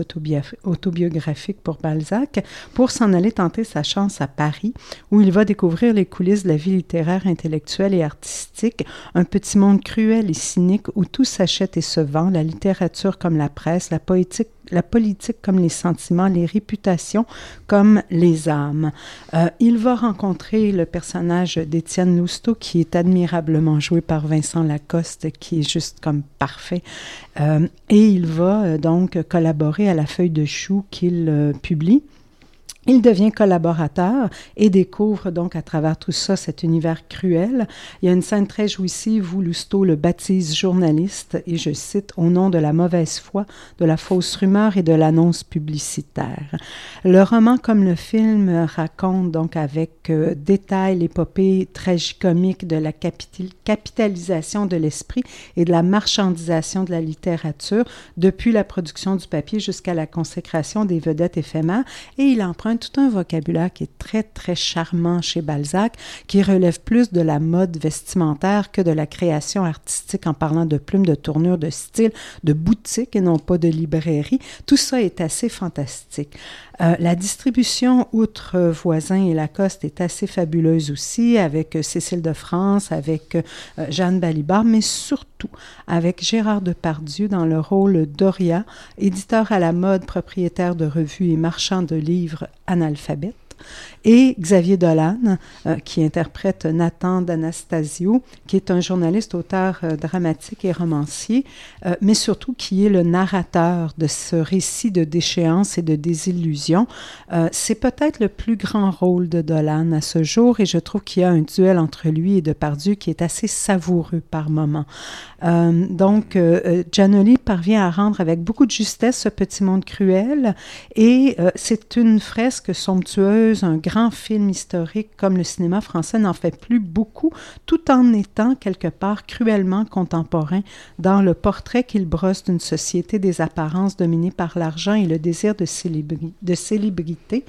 autobiographique pour Balzac, pour s'en aller tenter sa chance à Paris, où il va découvrir les coulisses de la vie littéraire, intellectuelle et artistique, un petit monde cruel et cynique où tout s'achète et se vend, la littérature comme la presse, la poétique la politique comme les sentiments, les réputations comme les âmes. Euh, il va rencontrer le personnage d'Étienne Lousteau qui est admirablement joué par Vincent Lacoste, qui est juste comme parfait. Euh, et il va euh, donc collaborer à la feuille de chou qu'il publie. Il devient collaborateur et découvre donc à travers tout ça cet univers cruel. Il y a une scène très jouissive où Lousteau le baptise journaliste et je cite au nom de la mauvaise foi, de la fausse rumeur et de l'annonce publicitaire. Le roman comme le film raconte donc avec euh, détail l'épopée tragicomique de la capitalisation de l'esprit et de la marchandisation de la littérature depuis la production du papier jusqu'à la consécration des vedettes éphémères et il emprunte tout un vocabulaire qui est très, très charmant chez Balzac, qui relève plus de la mode vestimentaire que de la création artistique en parlant de plumes, de tournure, de style, de boutique et non pas de librairie. Tout ça est assez fantastique. Euh, la distribution, outre Voisin et Lacoste, est assez fabuleuse aussi, avec euh, Cécile de France, avec euh, Jeanne Balibar, mais surtout avec Gérard Depardieu dans le rôle d'Oria, éditeur à la mode, propriétaire de revues et marchand de livres analphabète et Xavier Dolan, euh, qui interprète Nathan d'Anastasio, qui est un journaliste, auteur euh, dramatique et romancier, euh, mais surtout qui est le narrateur de ce récit de déchéance et de désillusion. C'est peut-être le plus grand rôle de Dolan à ce jour, et je trouve qu'il y a un duel entre lui et Depardieu qui est assez savoureux par moments. donc, Giannoli parvient à rendre avec beaucoup de justesse ce petit monde cruel, et c'est une fresque somptueuse, un grand film historique comme le cinéma français n'en fait plus beaucoup, tout en étant quelque part cruellement contemporain dans le portrait qu'il brosse d'une société des apparences dominée par l'argent et le désir de, célébrité.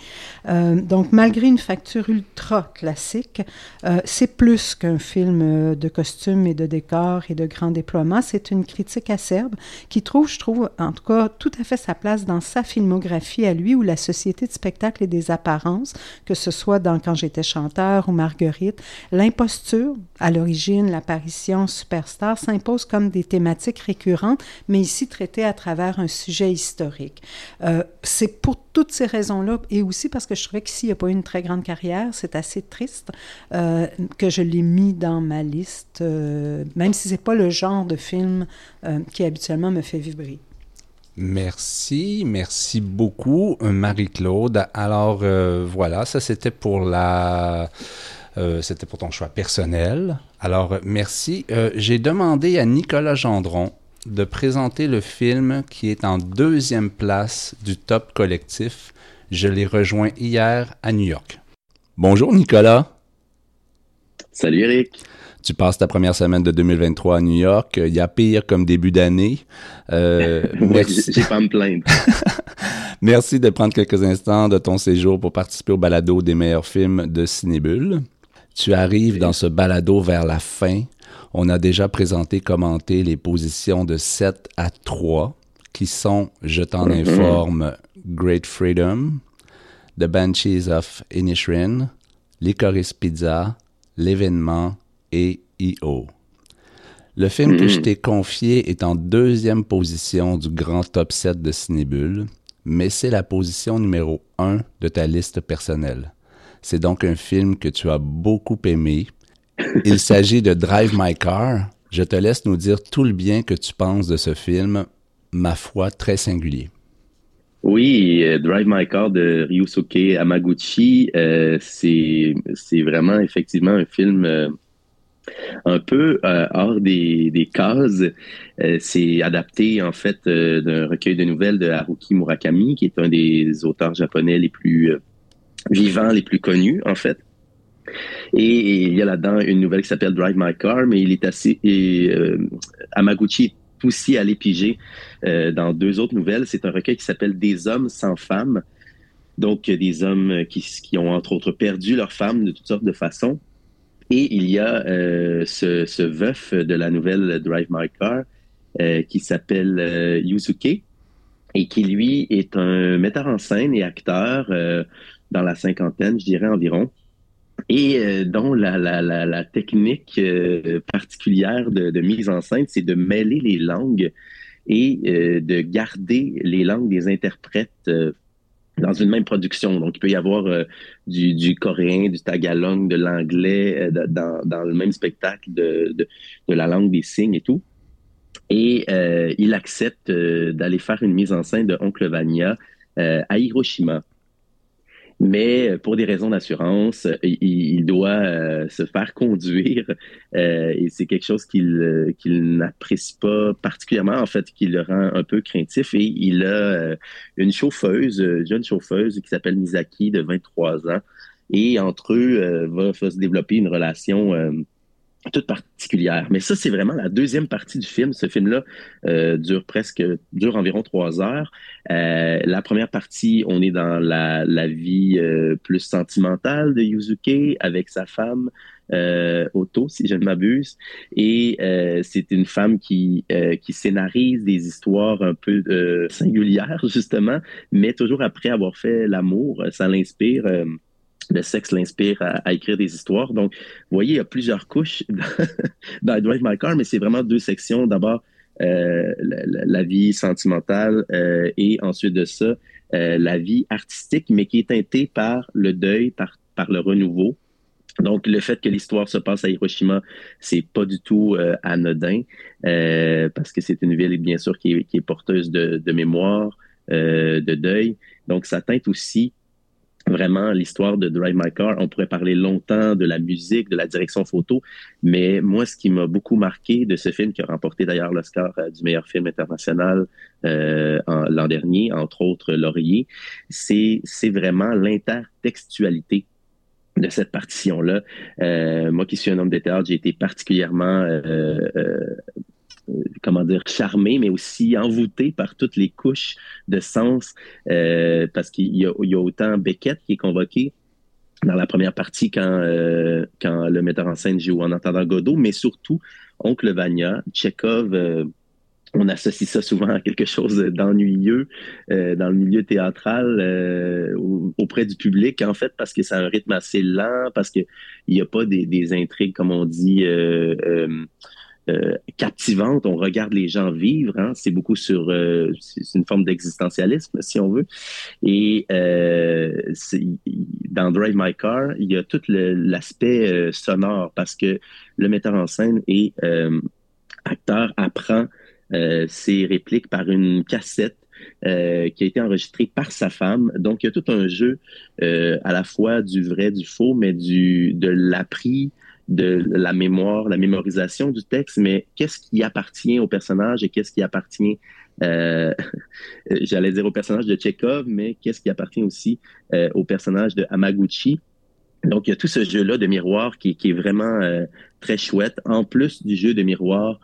Euh, donc, malgré une facture ultra classique, euh, c'est plus qu'un film euh, de costumes et de décors et de grands déploiements. C'est une critique acerbe qui trouve, je trouve, en tout cas, tout à fait sa place dans sa filmographie à lui, où la société de spectacle et des apparences, que ce soit dans Quand j'étais chanteur ou Marguerite, l'imposture, à l'origine, l'apparition superstar, s'impose comme des thématiques récurrentes, mais ici traitées à travers un sujet historique. Euh, c'est pour toutes ces raisons-là, et aussi parce que je trouvais qu'ici, il n'y a pas eu une très grande carrière, c'est assez triste euh, que je l'ai mis dans ma liste, euh, même si ce n'est pas le genre de film qui habituellement me fait vibrer. Merci, merci beaucoup, Marie-Claude. Alors euh, voilà, ça c'était pour la, euh, c'était pour ton choix personnel. Alors merci. Euh, j'ai demandé à Nicolas Gendron de présenter le film qui est en deuxième place du top collectif. Je l'ai rejoint hier à New York. Bonjour Nicolas. Salut Eric. Tu passes ta première semaine de 2023 à New York. Il y a pire comme début d'année. Euh, *laughs* merci. J'ai pas me plaindre. *laughs* merci de prendre quelques instants de ton séjour pour participer au balado des meilleurs films de Cinébule. Tu arrives dans ce balado vers la fin. On a déjà présenté, commenté les positions de 7 à 3 qui sont, je t'en mm-hmm. informe, Great Freedom, The Banshees of Inisherin, Licorice Pizza, L'événement, Le film que je hmm. t'ai confié est en deuxième position du grand top 7 de Cinébule, mais c'est la position numéro 1 de ta liste personnelle. C'est donc un film que tu as beaucoup aimé. Il s'agit de Drive My Car. Je te laisse nous dire tout le bien que tu penses de ce film, ma foi très singulier. Oui, euh, Drive My Car de Ryusuke Amaguchi, euh, c'est vraiment effectivement un film euh, un peu euh, hors des, des cases. Euh, c'est adapté en fait euh, d'un recueil de nouvelles de Haruki Murakami, qui est un des auteurs japonais les plus vivants, les plus connus en fait. Et, il y a là-dedans une nouvelle qui s'appelle Drive My Car, mais il est assez et, Amaguchi est aussi allé piger dans deux autres nouvelles. C'est un recueil qui s'appelle Des hommes sans femmes. Donc, des hommes qui, qui ont entre autres perdu leurs femmes de toutes sortes de façons Et il y a ce, ce, veuf de la nouvelle Drive My Car qui s'appelle Yusuke et qui, lui, est un metteur en scène et acteur dans la cinquantaine, je dirais environ, et euh, dont la, technique euh, particulière de, mise en scène, c'est de mêler les langues et euh, de garder les langues des interprètes euh, dans une même production. Donc, il peut y avoir du, du, coréen, du tagalog, de l'anglais dans, dans, le même spectacle de, la langue des signes et tout. Et il accepte d'aller faire une mise en scène de Oncle Vania à Hiroshima mais euh, pour des raisons d'assurance, euh, il, doit euh, se faire *laughs* conduire et c'est quelque chose qu'il qu'il n'apprécie pas particulièrement, en fait, qui le rend un peu craintif. Et il a une chauffeuse, une jeune chauffeuse qui s'appelle Misaki, de 23 ans. Et entre eux, va, va, se développer une relation toute particulière. Mais ça, c'est vraiment la deuxième partie du film. Ce film-là euh, dure presque, dure environ trois heures. Euh, la première partie, on est dans la, la vie euh, plus sentimentale de Yuzuke avec sa femme euh, Otto, si je ne m'abuse. Et c'est une femme qui, qui scénarise des histoires un peu singulières, *laughs* justement, mais toujours après avoir fait l'amour. Ça l'inspire le sexe l'inspire à, écrire des histoires. Donc, vous voyez, il y a plusieurs couches *laughs* dans, Drive My Car, mais c'est vraiment deux sections. D'abord, euh, la, vie sentimentale euh, et ensuite de ça, euh, la vie artistique, mais qui est teintée par le deuil, par, le renouveau. Donc, le fait que l'histoire se passe à Hiroshima, c'est pas du tout anodin, parce que c'est une ville, bien sûr, qui est, qui est porteuse de, de mémoire, de deuil. Donc, ça teinte aussi vraiment l'histoire de Drive My Car. On pourrait parler longtemps de la musique, de la direction photo, mais moi, ce qui m'a beaucoup marqué de ce film, qui a remporté d'ailleurs l'Oscar euh, du meilleur film international euh, l'an dernier, entre autres Laurier, c'est vraiment l'intertextualité de cette partition-là. Euh, moi qui suis un homme de théâtre, j'ai été particulièrement euh, euh, comment dire, charmé, mais aussi envoûté par toutes les couches de sens, euh, parce qu'il y, a autant Beckett qui est convoqué dans la première partie quand, euh, quand le metteur en scène joue en entendant Godot, mais surtout Oncle Vanya, Tchekhov. Euh, on associe ça souvent à quelque chose d'ennuyeux dans le milieu théâtral auprès du public, en fait, parce que c'est un rythme assez lent, parce qu'il n'y a pas des, intrigues, comme on dit, euh, captivante. On regarde les gens vivre. Hein. C'est beaucoup sur, euh, une forme d'existentialisme, si on veut. Et euh, dans Drive My Car, il y a tout l'aspect sonore parce que le metteur en scène et acteur apprend ses répliques par une cassette qui a été enregistrée par sa femme. Donc, il y a tout un jeu à la fois du vrai, du faux, mais de l'appris, de la mémoire, la mémorisation du texte, mais qu'est-ce qui appartient au personnage et qu'est-ce qui appartient, euh, *laughs* j'allais dire au personnage de Tchekhov, mais qu'est-ce qui appartient aussi euh, au personnage de Hamaguchi. Donc, il y a tout ce jeu-là de miroir qui, est vraiment euh, très chouette, en plus du jeu de miroir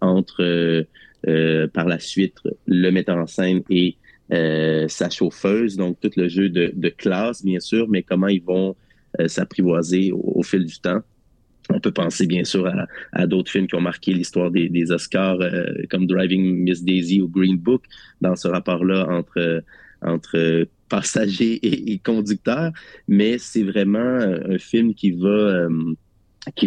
entre, par la suite, le metteur en scène et sa chauffeuse, donc tout le jeu de, classe, bien sûr, mais comment ils vont s'apprivoiser au, fil du temps. On peut penser bien sûr à, d'autres films qui ont marqué l'histoire des, Oscars, euh, comme Driving Miss Daisy ou Green Book, dans ce rapport-là entre, entre passager et, et conducteur. Mais c'est vraiment un film qui va euh,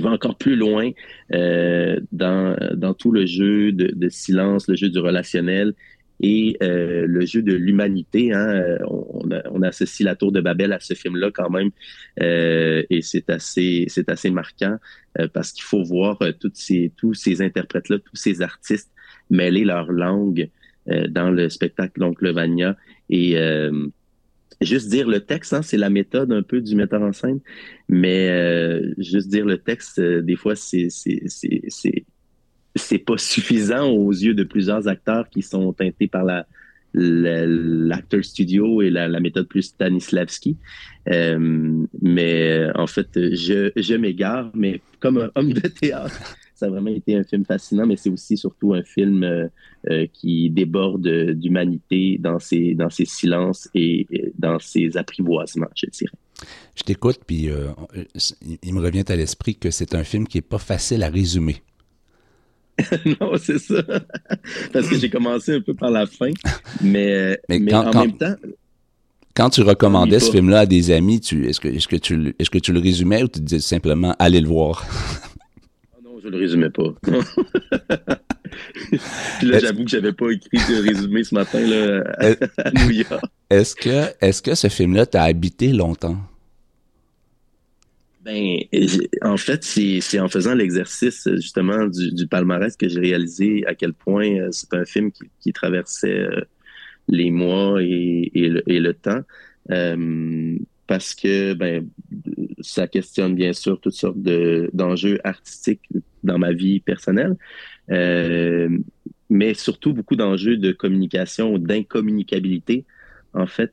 encore plus loin euh, dans, tout le jeu de, silence, le jeu du relationnel et euh, le jeu de l'humanité. Hein, euh, on, on, associe la Tour de Babel à ce film-là quand même, euh, et c'est assez, c'est assez marquant euh, parce qu'il faut voir euh, toutes ces, tous ces interprètes-là, tous ces artistes mêler leur langue dans le spectacle donc Vania et juste dire le texte, hein, c'est la méthode un peu du metteur en scène, mais juste dire le texte, des fois c'est c'est c'est c'est pas suffisant aux yeux de plusieurs acteurs qui sont teintés par la l'acteur studio et la, méthode plus Stanislavski. Euh, mais en fait, je, je m'égare, mais comme un homme de théâtre, *laughs* ça a vraiment été un film fascinant, mais c'est aussi surtout un film euh, euh, qui déborde d'humanité dans ses, dans ses silences et, dans ses apprivoisements, je dirais. Je t'écoute, puis euh, il me revient à l'esprit que c'est un film qui n'est pas facile à résumer. *laughs* non, c'est ça. Parce que j'ai commencé un peu par la fin, mais, mais, en même temps quand tu recommandais ce film-là à des amis, est-ce que, est que, tu, est que tu le résumais ou tu disais simplement allez le voir? Ah non, je le résumais pas. *laughs* Puis là, j'avoue que j'avais pas écrit de résumé ce matin là, à, New York. Est-ce que, est que ce film-là t'a habité longtemps? Ben, en fait, c'est en faisant l'exercice justement du, palmarès que j'ai réalisé à quel point euh, c'est un film qui, traversait euh, les mois et, le, temps. Euh, parce que ben, ça questionne bien sûr toutes sortes d'enjeux artistiques dans ma vie personnelle, euh, mais surtout beaucoup d'enjeux de communication, d'incommunicabilité, en fait,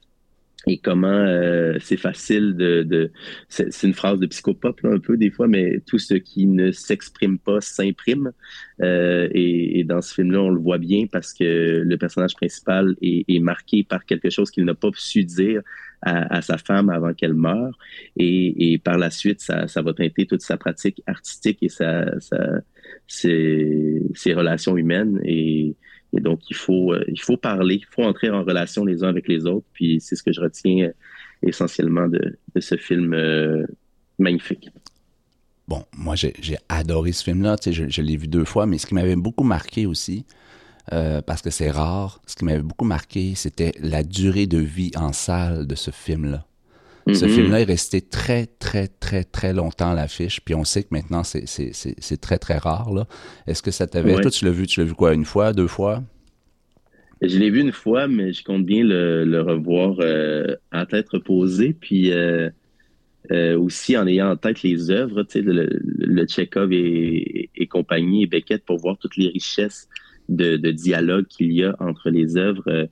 et comment euh, c'est facile de, de c'est une phrase de psychopop là, un peu des fois mais tout ce qui ne s'exprime pas s'imprime. Euh, et, et, dans ce film là on le voit bien parce que le personnage principal est, est marqué par quelque chose qu'il n'a pas su dire à, à sa femme avant qu'elle meure. Et, et, par la suite ça, ça va teinter toute sa pratique artistique et sa, sa ses, ses relations humaines. Et et donc, il faut, euh, il faut parler, il faut entrer en relation les uns avec les autres. Puis c'est ce que je retiens euh, essentiellement de, ce film euh, magnifique. Bon, moi, j'ai adoré ce film-là. Tu sais, je, l'ai vu deux fois, mais ce qui m'avait beaucoup marqué aussi, parce que c'est rare, ce qui m'avait beaucoup marqué, c'était la durée de vie en salle de ce film-là. Ce mm-hmm. film-là est resté très, très, très, très longtemps à l'affiche. Puis on sait que maintenant, c'est très, très rare. Là. Est-ce que ça t'avait... Toi, tu l'as vu, tu l'as vu quoi, une fois, deux fois? Je l'ai vu une fois, mais je compte bien le, revoir euh, en tête reposée. Puis euh, euh, aussi en ayant en tête les œuvres, tu sais, le, le Tchekhov et, et, compagnie, et Beckett, pour voir toutes les richesses de, de dialogue qu'il y a entre les œuvres.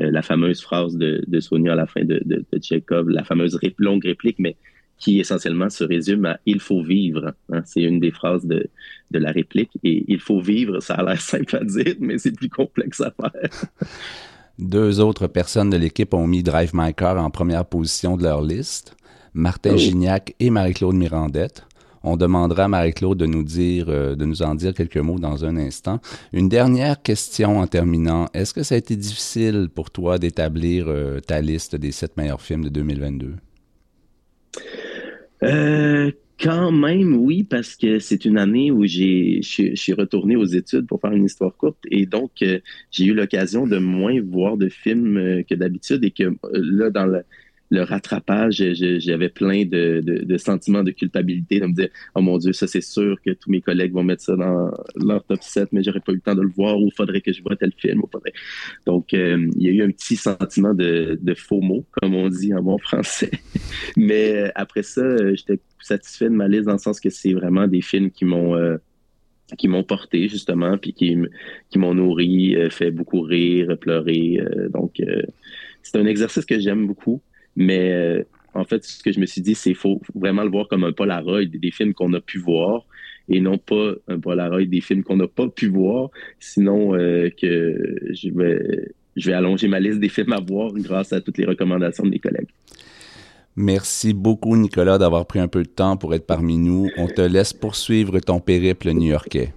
Euh, la fameuse phrase de, de, Sonia à la fin de, de, de la fameuse longue réplique, mais qui essentiellement se résume à il faut vivre. Hein. C'est une des phrases de, de la réplique. Et il faut vivre, ça a l'air simple à dire, mais c'est plus complexe à faire. *laughs* Deux autres personnes de l'équipe ont mis Drive My Car en première position de leur liste. Martin oh. Gignac et Marie-Claude Mirandette. On demandera à Marie-Claude de nous dire, euh, de nous en dire quelques mots dans un instant. Une dernière question en terminant. Est-ce que ça a été difficile pour toi d'établir euh, ta liste des sept meilleurs films de 2022? Euh, quand même, oui, parce que c'est une année où j'ai, je, suis retourné aux études pour faire une histoire courte et donc j'ai eu l'occasion de moins voir de films que d'habitude et que là, dans le, le rattrapage, j'avais plein de, sentiments de culpabilité, de me dire Oh mon Dieu, ça c'est sûr que tous mes collègues vont mettre ça dans leur top 7, mais j'aurais pas eu le temps de le voir, ou faudrait que je vois tel film. Ou faudrait... Donc, euh, il y a eu un petit sentiment de, de faux mots, comme on dit en bon français. *laughs* mais euh, après ça, euh, j'étais satisfait de ma liste dans le sens que c'est vraiment des films qui m'ont qui m'ont porté justement, puis qui, qui m'ont nourri, fait beaucoup rire, pleurer. donc, c'est un exercice que j'aime beaucoup. Mais euh, en fait, ce que je me suis dit, c'est qu'il faut vraiment le voir comme un Polaroid des films qu'on a pu voir et non pas un Polaroid des films qu'on n'a pas pu voir. Sinon, euh, que je vais, je vais allonger ma liste des films à voir grâce à toutes les recommandations de mes collègues. Merci beaucoup, Nicolas, d'avoir pris un peu de temps pour être parmi nous. On te laisse poursuivre ton périple new-yorkais.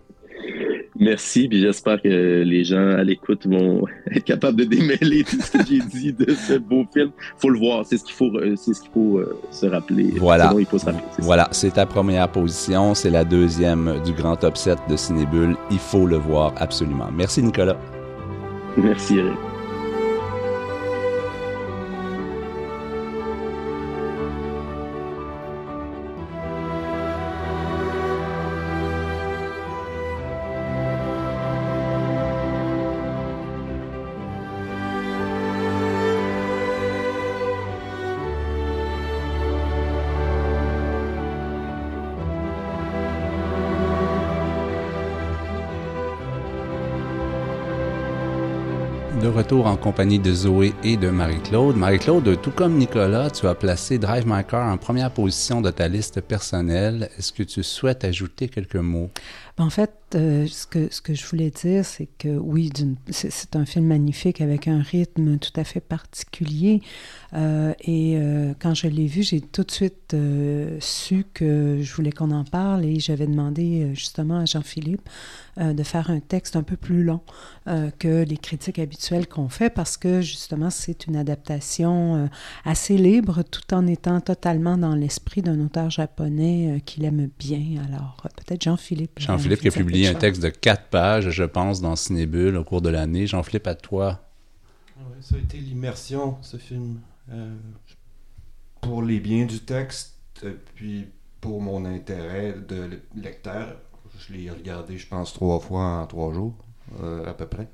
Merci, puis j'espère que les gens à l'écoute vont *laughs* être capables de démêler tout ce que j'ai dit de ce beau film. Faut le voir, c'est ce qu'il faut, euh, c'est ce qu'il faut euh, se rappeler. Voilà. il faut se rappeler. Voilà, c'est ta première position, c'est la deuxième du grand top 7 de Cinébule. Il faut le voir absolument. Merci Nicolas. Merci Eric. En compagnie de Zoé et de Marie-Claude. Marie-Claude, tout comme Nicolas, tu as placé Drive My Car en première position de ta liste personnelle. Est-ce que tu souhaites ajouter quelques mots? En fait, euh, ce, que, ce que je voulais dire, c'est que oui, c'est un film magnifique avec un rythme tout à fait particulier. Euh, et euh, quand je l'ai vu, j'ai tout de suite su que je voulais qu'on en parle et j'avais demandé justement à Jean-Philippe de faire un texte un peu plus long que les critiques habituelles qu'on fait parce que justement, c'est une adaptation assez libre tout en étant totalement dans l'esprit d'un auteur japonais qu'il aime bien. Alors, peut-être Jean-Philippe. Jean-Philippe qui a publié un texte de quatre pages, je pense, dans Cinébule au cours de l'année. Jean-Philippe, à toi. Ah ça a été l'immersion, ce film. Euh, pour les biens du texte, euh, puis pour mon intérêt de lecteur. Je l'ai regardé, je pense, trois fois en trois jours, euh, à peu près.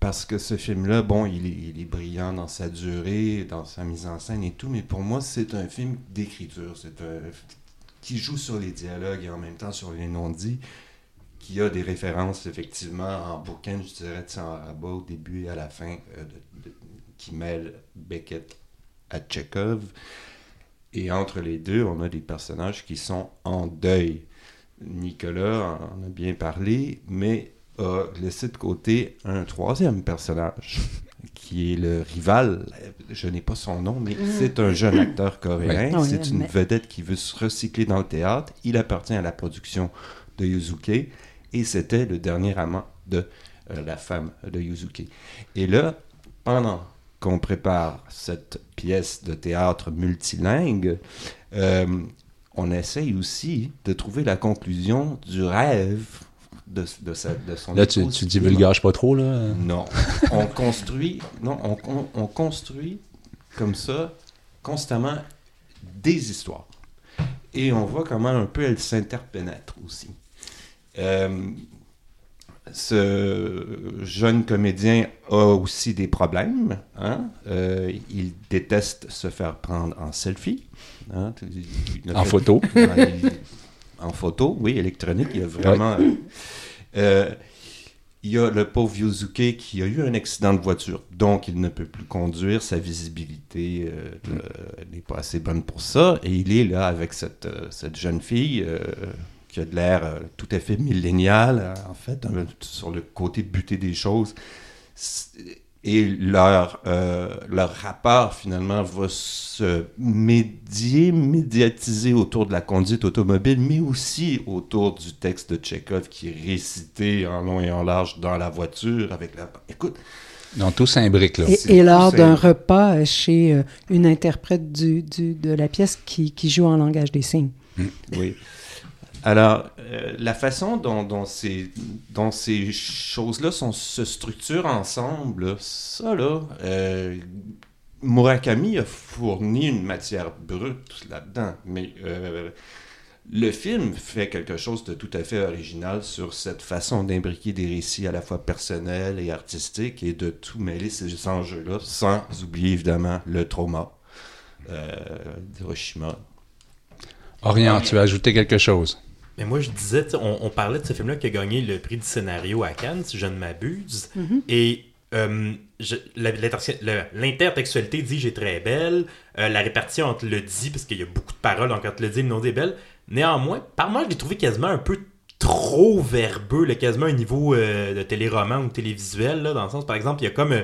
parce que ce film-là, bon, il est, il est, brillant dans sa durée, dans sa mise en scène et tout, mais pour moi, c'est un film d'écriture. C'est un qui joue sur les dialogues et en même temps sur les non-dits, qui a des références effectivement en bouquin, je dirais, en rabat au début et à la fin, euh, qui mêlent Beckett à Tchekhov. Et entre les deux, on a des personnages qui sont en deuil. Nicolas en a bien parlé, mais a laissé de côté un troisième personnage qui est le rival. Je n'ai pas son nom, mais mm. c'est un jeune acteur coréen. C'est une vedette qui veut se recycler dans le théâtre. Il appartient à la production de Yuzuke et c'était le dernier amant de euh, la femme de Yuzuke. Et là, pendant qu'on prépare cette pièce de théâtre multilingue, euh, on essaye aussi de trouver la conclusion du rêve de, de, de son Là, tu, tu divulgages pas trop, là? Non. on construit, non, on, on, construit comme ça constamment des histoires. Et on voit comment un peu elles s'interpénètrent aussi. Euh, ce jeune comédien a aussi des problèmes. Hein? Euh, il déteste se faire prendre en selfie. Hein? En photo. *laughs* en photo, oui, électronique. Il y a vraiment. Euh, il y a le pauvre Yuzuke qui a eu un accident de voiture, donc il ne peut plus conduire. Sa visibilité euh, n'est pas assez bonne pour ça. Et il est là avec cette, euh, cette jeune fille qui a de l'air tout à fait millénial, en fait, sur le côté buté des choses et leur, euh, leur rapport finalement va se médier, médiatiser autour de la conduite automobile, mais aussi autour du texte de Tchekhov qui est récité en long et en large dans la voiture avec la... Écoute... Donc tout s'imbrique là. Et, et lors d'un repas chez euh, une interprète du, du, de la pièce qui, qui joue en langage des signes. Oui. Alors, euh, la façon dont, ces, choses-là se structurent ensemble, ça là, euh, Murakami a fourni une matière brute là-dedans, mais euh, le film fait quelque chose de tout à fait original sur cette façon d'imbriquer des récits à la fois personnels et artistiques et de tout mêler ces enjeux-là, sans oublier évidemment le trauma d'Hiroshima. Orient, tu as ajouté quelque chose? Mais moi, je disais, on, parlait de ce film-là qui a gagné le prix du scénario à Cannes, si je ne m'abuse. Mm-hmm. Et euh, l'intertextualité dit j'ai très belle. Euh, la répartition entre le dit, parce qu'il y a beaucoup de paroles, donc entre le dit et le non dit est belle. Néanmoins, par moi, je l'ai trouvé quasiment un peu trop verbeux, quasiment un niveau euh, de téléroman ou télévisuel, là, dans le sens, par exemple, il y a comme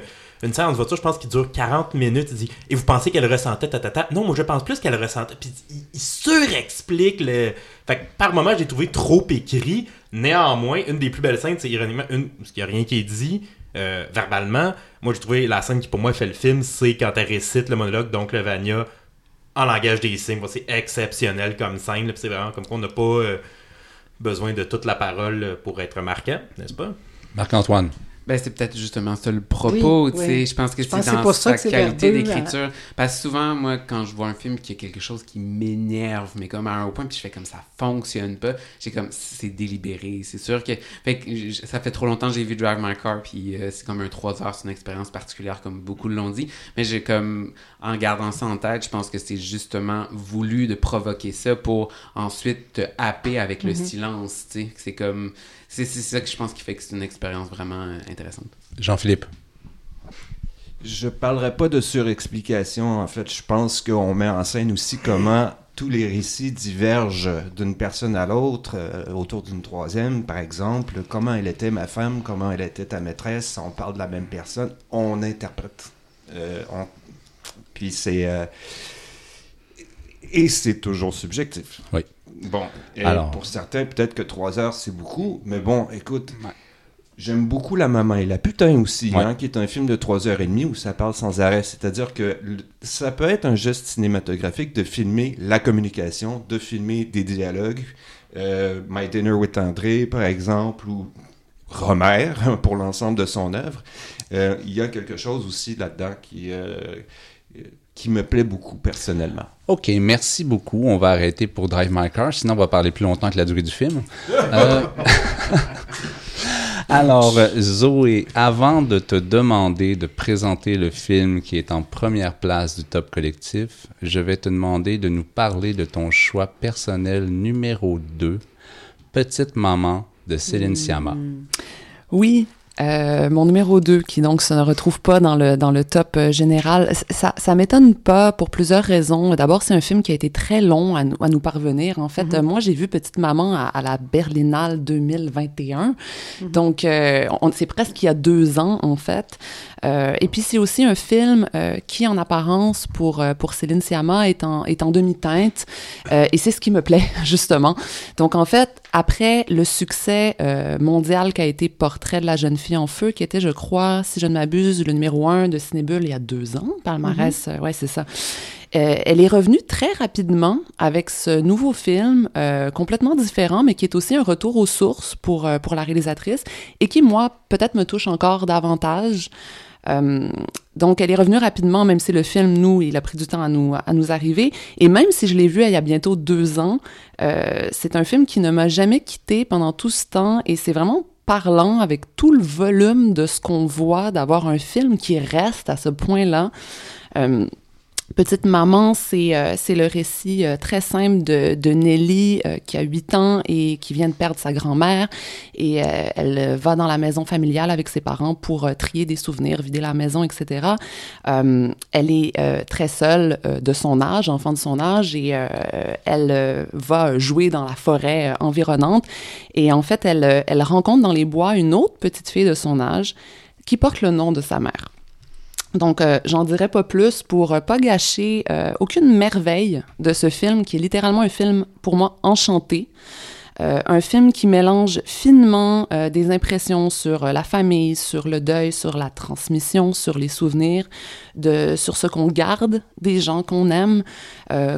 une séance voiture, je pense, qui dure 40 minutes. Il dit Et vous pensez qu'elle ressentait ta, ta, ta. Non, moi, je pense plus qu'elle ressentait. Puis il, surexplique le. Fait que par moment, j'ai trouvé trop écrit. Néanmoins, une des plus belles scènes, c'est ironiquement, une, parce qu'il n'y a rien qui est dit euh, verbalement. Moi, j'ai trouvé la scène qui, pour moi, fait le film, c'est quand elle récite le monologue, donc le Vania, en langage des signes. C'est exceptionnel comme scène. C'est vraiment comme qu'on n'a pas euh, besoin de toute la parole pour être marquant, n'est-ce pas? Marc-Antoine. Ben, c'est peut-être justement ça le propos, tu sais. Je pense que c'est dans sa qualité hein. d'écriture. Parce que souvent, moi, quand je vois un film qui a quelque chose qui m'énerve, mais comme à un point, puis je fais comme ça fonctionne pas, j'ai comme, c'est délibéré. C'est sûr que. Fait que ça fait trop longtemps que j'ai vu Drive My Car, puis euh, c'est comme un 3 heures, c'est une expérience particulière, comme beaucoup l'ont dit. Mais j'ai comme, en gardant ça en tête, je pense que c'est justement voulu de provoquer ça pour ensuite te happer avec le mm-hmm. silence, tu sais. C'est comme c'est ça que je pense qui fait que c'est une expérience vraiment euh, intéressante. Jean-Philippe. Je parlerai pas de surexplication. En fait, je pense qu'on met en scène aussi comment tous les récits divergent d'une personne à l'autre, euh, autour d'une troisième, par exemple. Comment elle était ma femme, comment elle était ta maîtresse, on parle de la même personne, on interprète. Euh, on- Puis c'est... euh, Et c'est toujours subjectif. Oui. Bon, et Alors- pour certains, peut-être que trois heures, c'est beaucoup, mais bon, écoute... Ouais. J'aime beaucoup La Maman et la Putain aussi, Ouais. hein, qui est un film de 3h30 où ça parle sans arrêt. C'est-à-dire que ça peut être un geste cinématographique de filmer la communication, de filmer des dialogues. Euh, My Dinner with André, par exemple, ou Romer, *laughs* pour l'ensemble de son œuvre. Euh, Il y a quelque chose aussi là-dedans qui, euh, qui me plaît beaucoup personnellement. OK, merci beaucoup. On va arrêter pour Drive My Car, sinon on va parler plus longtemps que la durée du film. *laughs* Euh, *laughs* Alors, Zoé, avant de te demander de présenter le film qui est en première place du top collectif, je vais te demander de nous parler de ton choix personnel numéro 2, Petite Maman de Céline Sciamma. Oui, euh, mon numéro 2, qui donc se ne retrouve pas dans le, dans le top euh, général, ça, ça m'étonne pas pour plusieurs raisons. D'abord, c'est un film qui a été très long à nous, à nous parvenir. En fait, euh, moi, j'ai vu Petite Maman à, à la Berlinale 2021. Donc, euh, c'est presque il y a deux ans, en fait. Euh, et puis, c'est aussi un film qui, en apparence, pour, pour Céline Sciamma, est en, est en demi-teinte. Et c'est ce qui me plaît, *laughs* justement. Donc, en fait, après le succès euh, mondial qu'a été Portrait de la jeune fille en feu, qui était, je crois, si je ne m'abuse, le numéro un de Cinébule il y a deux ans, palmarès, euh, ouais, c'est ça. Euh, elle est revenue très rapidement avec ce nouveau film euh, complètement différent, mais qui est aussi un retour aux sources pour, euh, pour la réalisatrice et qui, moi, peut-être me touche encore davantage. Euh, donc, elle est revenue rapidement, même si le film, nous, il a pris du temps à nous, à nous arriver. Et même si je l'ai vu il y a bientôt deux ans, euh, c'est un film qui ne m'a jamais quitté pendant tout ce temps et c'est vraiment parlant avec tout le volume de ce qu'on voit, d'avoir un film qui reste à ce point-là. Euh, Petite maman, c'est euh, le récit euh, très simple de, de Nelly euh, qui a 8 ans et qui vient de perdre sa grand-mère et euh, elle euh, va dans la maison familiale avec ses parents pour euh, trier des souvenirs, vider la maison, etc. Elle est très seule de son âge, enfant de son âge et elle va jouer dans la forêt environnante et en fait elle, elle rencontre dans les bois une autre petite fille de son âge qui porte le nom de sa mère. Donc, euh, j'en dirai pas plus pour euh, pas gâcher euh, aucune merveille de ce film, qui est littéralement un film, pour moi, enchanté. Un film qui mélange finement des impressions sur la famille, sur le deuil, sur la transmission, sur les souvenirs, de, sur ce qu'on garde des gens qu'on aime,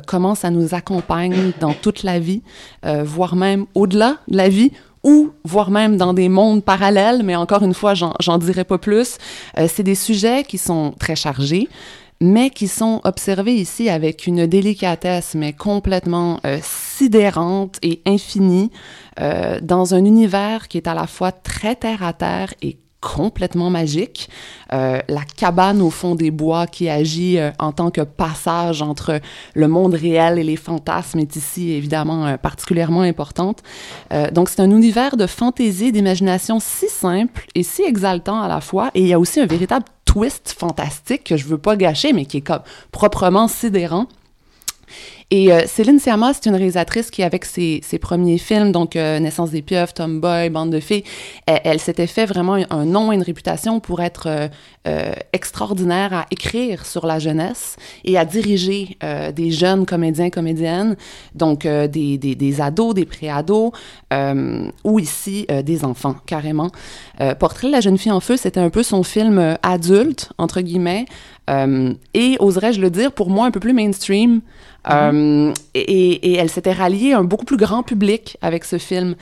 comment ça nous accompagne dans toute la vie, voire même au-delà de la vie, ou voire même dans des mondes parallèles, mais encore une fois, j'en dirai pas plus. Euh, c'est des sujets qui sont très chargés, mais qui sont observés ici avec une délicatesse, mais complètement euh, sidérante et infinie, euh, dans un univers qui est à la fois très terre-à-terre et complètement magique. Euh, la cabane au fond des bois qui agit euh, en tant que passage entre le monde réel et les fantasmes est ici évidemment euh, particulièrement importante. Donc c'est un univers de fantaisie, d'imagination si simple et si exaltant à la fois. Et il y a aussi un véritable twist fantastique que je veux pas gâcher, mais qui est comme proprement sidérant. Et euh, Céline Sciamma, c'est une réalisatrice qui, avec ses, ses premiers films, donc euh, Naissance des pieuvres, Tomboy, Bande de filles, elle, elle s'était fait vraiment un, un nom et une réputation pour être euh, extraordinaire à écrire sur la jeunesse et à diriger euh, des jeunes comédiens, comédiennes, donc euh, des, des, des ados, des pré-ados, ou ici des enfants, carrément. Portrait de la jeune fille en feu, c'était un peu son film adulte, entre guillemets, et oserais-je le dire, pour moi, un peu plus mainstream. Et, et- et elle s'était ralliée à un beaucoup plus grand public avec ce film.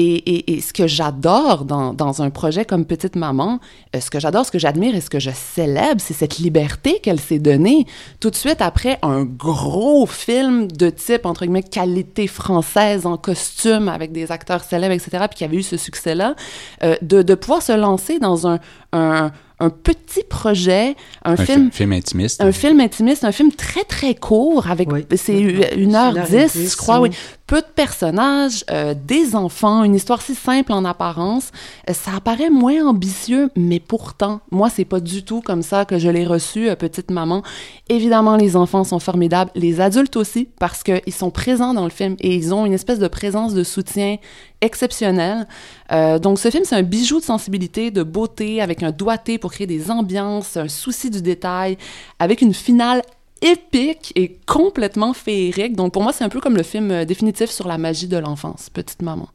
Et, et- et ce que j'adore dans, dans un projet comme Petite Maman, euh, ce que j'adore, ce que j'admire et ce que je célèbre, c'est cette liberté qu'elle s'est donnée tout de suite après un gros film de type, entre guillemets, qualité française en costume avec des acteurs célèbres, etc., puis qui avait eu ce succès-là, euh, de, de pouvoir se lancer dans un, un, un petit projet, un, Un film, intimiste. un film intimiste, un film très très court avec Oui. c'est une heure dix, je crois, oui. Peu de personnages, euh, des enfants, une histoire si simple en apparence. Euh, Ça apparaît moins ambitieux, mais pourtant, moi, c'est pas du tout comme ça que je l'ai reçu, euh, petite maman. Évidemment, les enfants sont formidables, les adultes aussi, parce qu'ils sont présents dans le film et ils ont une espèce de présence de soutien exceptionnelle. Euh, donc, ce film, c'est un bijou de sensibilité, de beauté, avec un doigté pour créer des ambiances, un souci du détail, avec une finale épique et complètement féerique. Donc, pour moi, c'est un peu comme le film euh, définitif sur la magie de l'enfance, Petite Maman.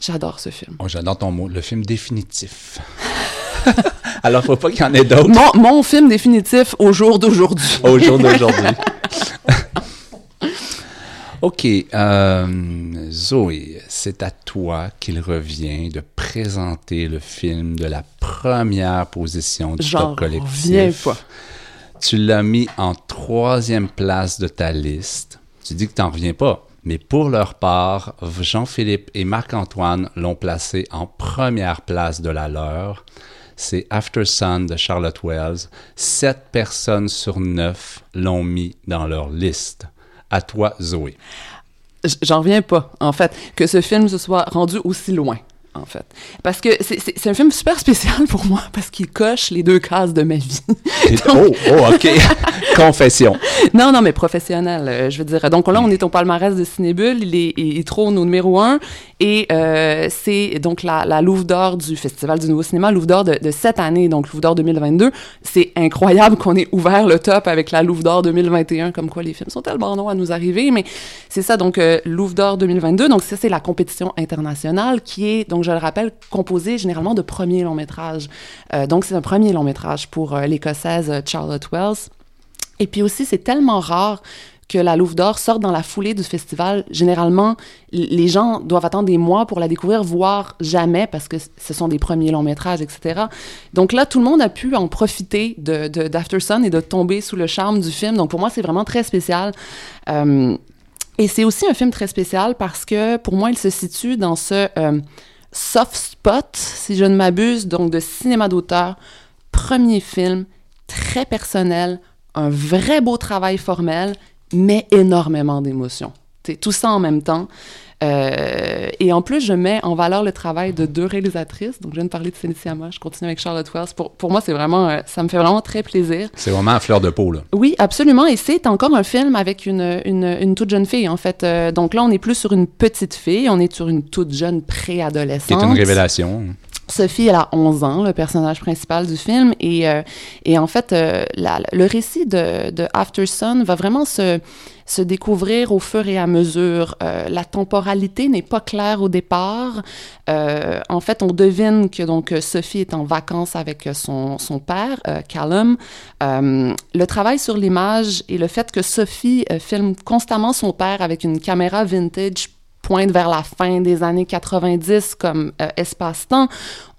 J'adore ce film. Oh, J'adore ton mot, le film définitif. *laughs* Alors, faut pas qu'il y en ait d'autres Mon, mon film définitif au jour d'aujourd'hui. au jour d'aujourd'hui. *laughs* OK. euh, Zoé, c'est à toi qu'il revient de présenter le film de la première position du J'en top collectif. reviens pas. Tu l'as mis en troisième place de ta liste. Tu dis que tu n'en reviens pas. Mais pour leur part, Jean-Philippe et Marc-Antoine l'ont placé en première place de la leur. C'est After Sun de Charlotte Wells. Sept personnes sur neuf l'ont mis dans leur liste. À toi, Zoé. J'en reviens pas, en fait, que ce film se soit rendu aussi loin, en fait. Parce que c'est- un film super spécial pour moi, parce qu'il coche les deux cases de ma vie. *laughs* Oh, oh, OK. *laughs* Confession. non, non, mais professionnel, euh, je veux dire. Donc là, on est au palmarès de Cinébule, il, est, il, trône au numéro un, et euh, c'est donc la, la Louve d'or du Festival du Nouveau Cinéma, Louve d'or de, de cette année, donc Louve d'or 2022. C'est incroyable qu'on ait ouvert le top avec la Louve d'or 2021, comme quoi les films sont tellement longs à nous arriver, mais c'est ça, donc euh, Louve d'or 2022, donc ça, c'est la compétition internationale qui est, donc je le rappelle, composée généralement de premiers longs métrages. Euh, donc c'est un premier long métrage pour euh, l'Écossaise euh, Charlotte Wells. Et puis aussi, c'est tellement rare que la Louve d'Or sorte dans la foulée du festival. Généralement, les gens doivent attendre des mois pour la découvrir, voire jamais, parce que ce sont des premiers longs métrages, etc. Donc là, tout le monde a pu en profiter de, d'After Sun et de tomber sous le charme du film. Donc pour moi, c'est vraiment très spécial. Et c'est aussi un film très spécial parce que pour moi, il se situe dans ce soft spot, si je ne m'abuse, donc de cinéma d'auteur, premier film, très personnel, un vrai beau travail formel, mais énormément d'émotions. Tout ça en même temps. Euh, et en plus, je mets en valeur le travail de deux réalisatrices. Donc, je viens de parler de Sciamma, je continue avec Charlotte Wells. Pour, pour moi, c'est vraiment, euh, ça me fait vraiment très plaisir. C'est vraiment à fleur de peau, là. Oui, absolument. Et c'est encore un film avec une, une, une toute jeune fille, en fait. Euh, donc là, on n'est plus sur une petite fille, on est sur une toute jeune C'est préadolescente. une révélation. Sophie, elle a 11 ans, le personnage principal du film. Et, euh, et en fait, euh, le récit de, de After Sun va vraiment se, se découvrir au fur et à mesure. Euh, la temporalité n'est pas claire au départ. En fait, on devine que donc Sophie est en vacances avec son, son père, Callum. Le travail sur l'image et le fait que Sophie filme constamment son père avec une caméra vintage pointe vers la fin des années 90 comme euh, espace-temps.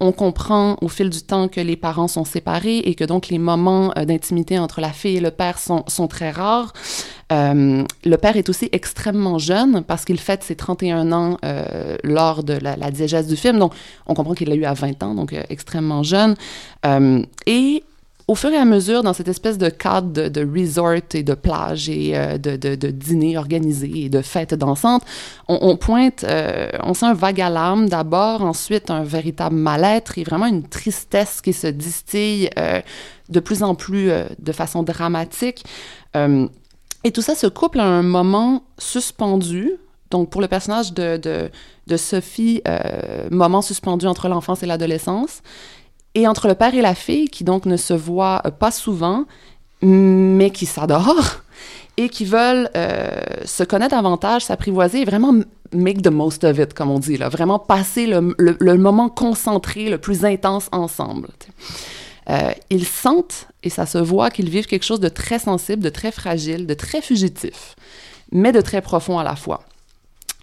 On comprend au fil du temps que les parents sont séparés et que donc les moments euh, d'intimité entre la fille et le père sont, sont très rares. Euh, le père est aussi extrêmement jeune parce qu'il fête ses 31 ans lors de la, la diégèse du film. Donc, on comprend qu'il l'a eu à 20 ans, donc extrêmement jeune. Et au fur et à mesure, dans cette espèce de cadre de, de resort et de plage et euh, de, de, de dîner organisé et de fêtes dansantes, on, on pointe, euh, on sent un vague alarme d'abord, ensuite un véritable mal-être et vraiment une tristesse qui se distille euh, de plus en plus euh, de façon dramatique. Euh, et tout ça se couple à un moment suspendu. Donc, pour le personnage de, de, de Sophie, euh, moment suspendu entre l'enfance et l'adolescence et entre le père et la fille, qui donc ne se voient euh, pas souvent, mais qui s'adorent *laughs* et qui veulent euh, se connaître davantage, s'apprivoiser et vraiment make the most of it, comme on dit, là, vraiment passer le, moment concentré le plus intense ensemble. Euh, ils sentent, et ça se voit, qu'ils vivent quelque chose de très sensible, de très fragile, de très fugitif, mais de très profond à la fois.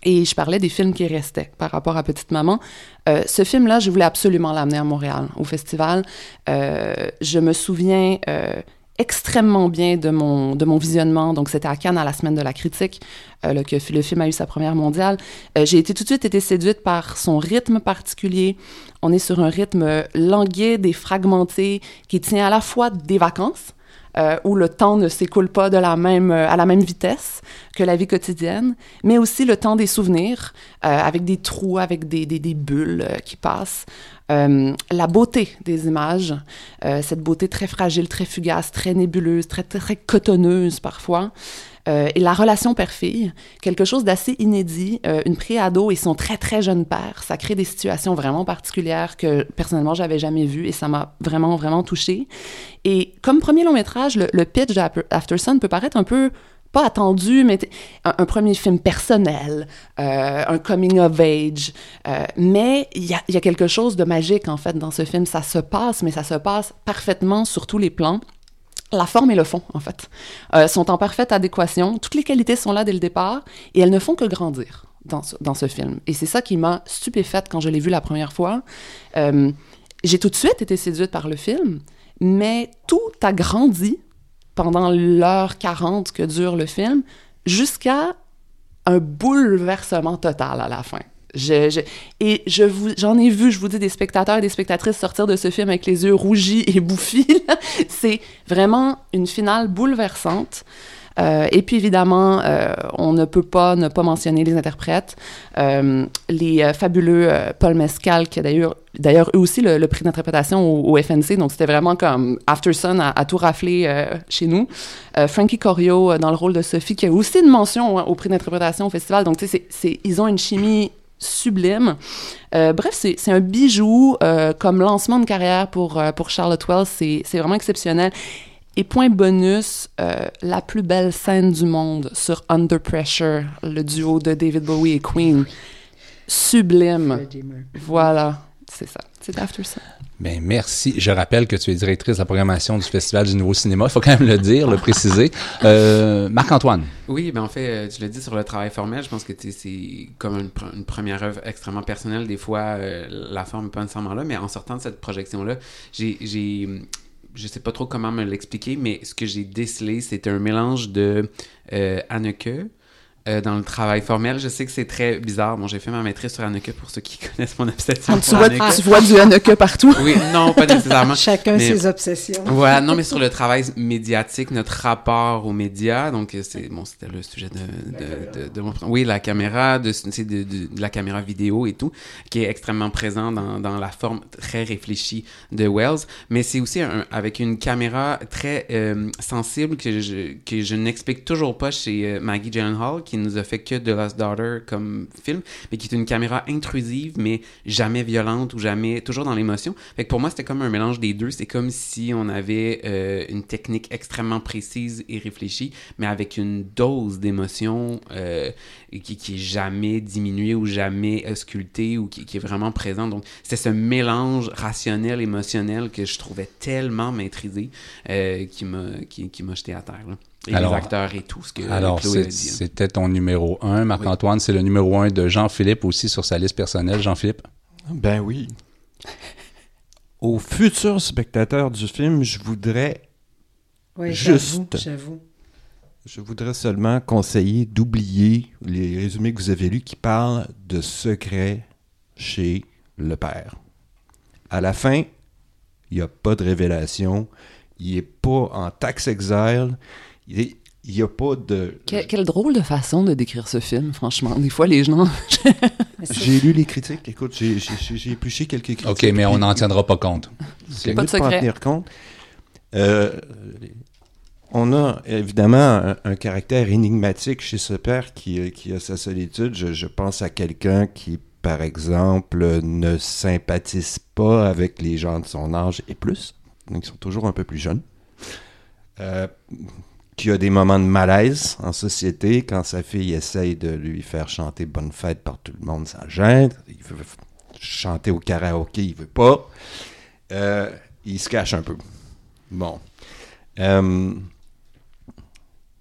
Et je parlais des films qui restaient par rapport à Petite Maman. Euh, ce film-là, je voulais absolument l'amener à Montréal, au festival. Euh, je me souviens euh, extrêmement bien de mon, de mon visionnement. Donc, c'était à Cannes à la semaine de la critique. là, que le film a eu sa première mondiale, j'ai été tout de suite été séduite par son rythme particulier. On est sur un rythme languide et fragmenté qui tient à la fois des vacances, euh, où le temps ne s'écoule pas de la même, euh, à la même vitesse que la vie quotidienne, mais aussi le temps des souvenirs, euh, avec des trous, avec des, des, des bulles euh, qui passent. Euh, la beauté des images, euh, cette beauté très fragile, très fugace, très nébuleuse, très, très cotonneuse parfois. Euh, et la relation père-fille, quelque chose d'assez inédit. Une pré-ado et son très très jeune père, ça crée des situations vraiment particulières que personnellement j'avais jamais vues et ça m'a vraiment vraiment touchée. Et comme premier long métrage, le, le pitch d'After Sun peut paraître un peu pas attendu, mais un, un, premier film personnel, euh, un coming of age. Euh, mais il y a, quelque chose de magique, en fait, dans ce film. Ça se passe, mais ça se passe parfaitement sur tous les plans. La forme et le fond, en fait, euh, sont en parfaite adéquation. Toutes les qualités sont là dès le départ et elles ne font que grandir dans ce, dans ce film. Et c'est ça qui m'a stupéfaite quand je l'ai vu la première fois. J'ai tout de suite été séduite par le film, mais tout a grandi pendant l'heure 40 que dure le film, jusqu'à un bouleversement total à la fin. Et je vous, j'en ai vu, je vous dis, des spectateurs et des spectatrices sortir de ce film avec les yeux rougis et bouffis. C'est vraiment une finale bouleversante. Euh, et puis évidemment, euh, on ne peut pas ne pas mentionner les interprètes. Euh, les fabuleux Paul Mescal, qui a d'ailleurs, eux aussi le, prix d'interprétation au, FNC, donc c'était vraiment comme After Sun à, à tout rafler chez nous. Frankie Corio dans le rôle de Sophie, qui a aussi une mention hein, au prix d'interprétation au festival. Donc tu sais, ils ont une chimie sublime. Bref, c'est un bijou comme lancement de carrière pour Charlotte Wells. C'est vraiment exceptionnel. Et point bonus, euh, la plus belle scène du monde sur Under Pressure, le duo de David Bowie et Queen. Sublime. Voilà, c'est ça. C'est After Sun. Ben, merci. Je rappelle que tu es directrice de la programmation du Festival du Nouveau Cinéma. Il faut quand même le dire, le préciser. Euh, Marc-Antoine. Oui, ben en fait, euh, tu l'as dit sur le travail formel. Je pense que c'est comme une, pr une, première œuvre extrêmement personnelle. Des fois, euh, la forme n'est pas nécessairement là, mais en sortant de cette projection-là, j'ai je sais pas trop comment me l'expliquer, mais ce que j'ai décelé, c'est un mélange de euh, Anneke, euh, dans le travail formel. Je sais que c'est très bizarre. Bon, j'ai fait ma maîtrise sur Anneke pour ceux qui *laughs* connaissent mon obsession. Tu, vois, tu vois du Anneke partout. Oui, non, pas nécessairement. *laughs* Chacun mais, ses obsessions. Voilà, non, mais sur le travail médiatique, notre rapport aux médias. Donc, c'est bon, c'était le sujet de, de, de, de, mon. Oui, la caméra, de, de, de, la caméra vidéo et tout, qui est extrêmement présent dans, dans la forme très réfléchie de Wells. Mais c'est aussi un, avec une caméra très euh, sensible que je, que je n'explique toujours pas chez euh, Maggie Gyllenhaal, qui qui nous a fait que The Lost Daughter comme film, mais qui est une caméra intrusive, mais jamais violente ou jamais, toujours dans l'émotion. Fait que pour moi, c'était comme un mélange des deux. C'est comme si on avait euh, une technique extrêmement précise et réfléchie, mais avec une dose d'émotion euh, qui, qui est jamais diminuée ou jamais auscultée ou qui, est vraiment présente. Donc, c'est ce mélange rationnel, émotionnel que je trouvais tellement maîtrisé euh, qui m'a jeté à terre. Et alors, les acteurs et tout ce que Alors, c'était ton numéro un, Marc-Antoine. Oui. C'est le numéro un de Jean-Philippe aussi sur sa liste personnelle. Jean-Philippe? Ben oui. Aux futurs spectateurs du film, je voudrais oui, juste... J'avoue. Je voudrais seulement conseiller d'oublier les résumés que vous avez lus qui parlent de secrets chez le père. À la fin, il n'y a pas de révélation. Il n'est pas en tax exile il n'y a pas de... Quelle, quelle, drôle de façon de décrire ce film, franchement. Des fois, les gens... *laughs* j'ai lu les critiques. Écoute, j'ai épluché quelques critiques. OK, mais on n'en tiendra pas compte. C'est de pas en tenir compte. Euh, on a évidemment un, un, caractère énigmatique chez ce père qui, qui a sa solitude. Je, je pense à quelqu'un qui, par exemple, ne sympathise pas avec les gens de son âge et plus. Donc, ils sont toujours un peu plus jeunes. Euh, qui a des moments de malaise en société quand sa fille essaye de lui faire chanter Bonne fête par tout le monde sans gêne? Il veut chanter au karaoké, il veut pas. Euh, il se cache un peu. Bon. Euh,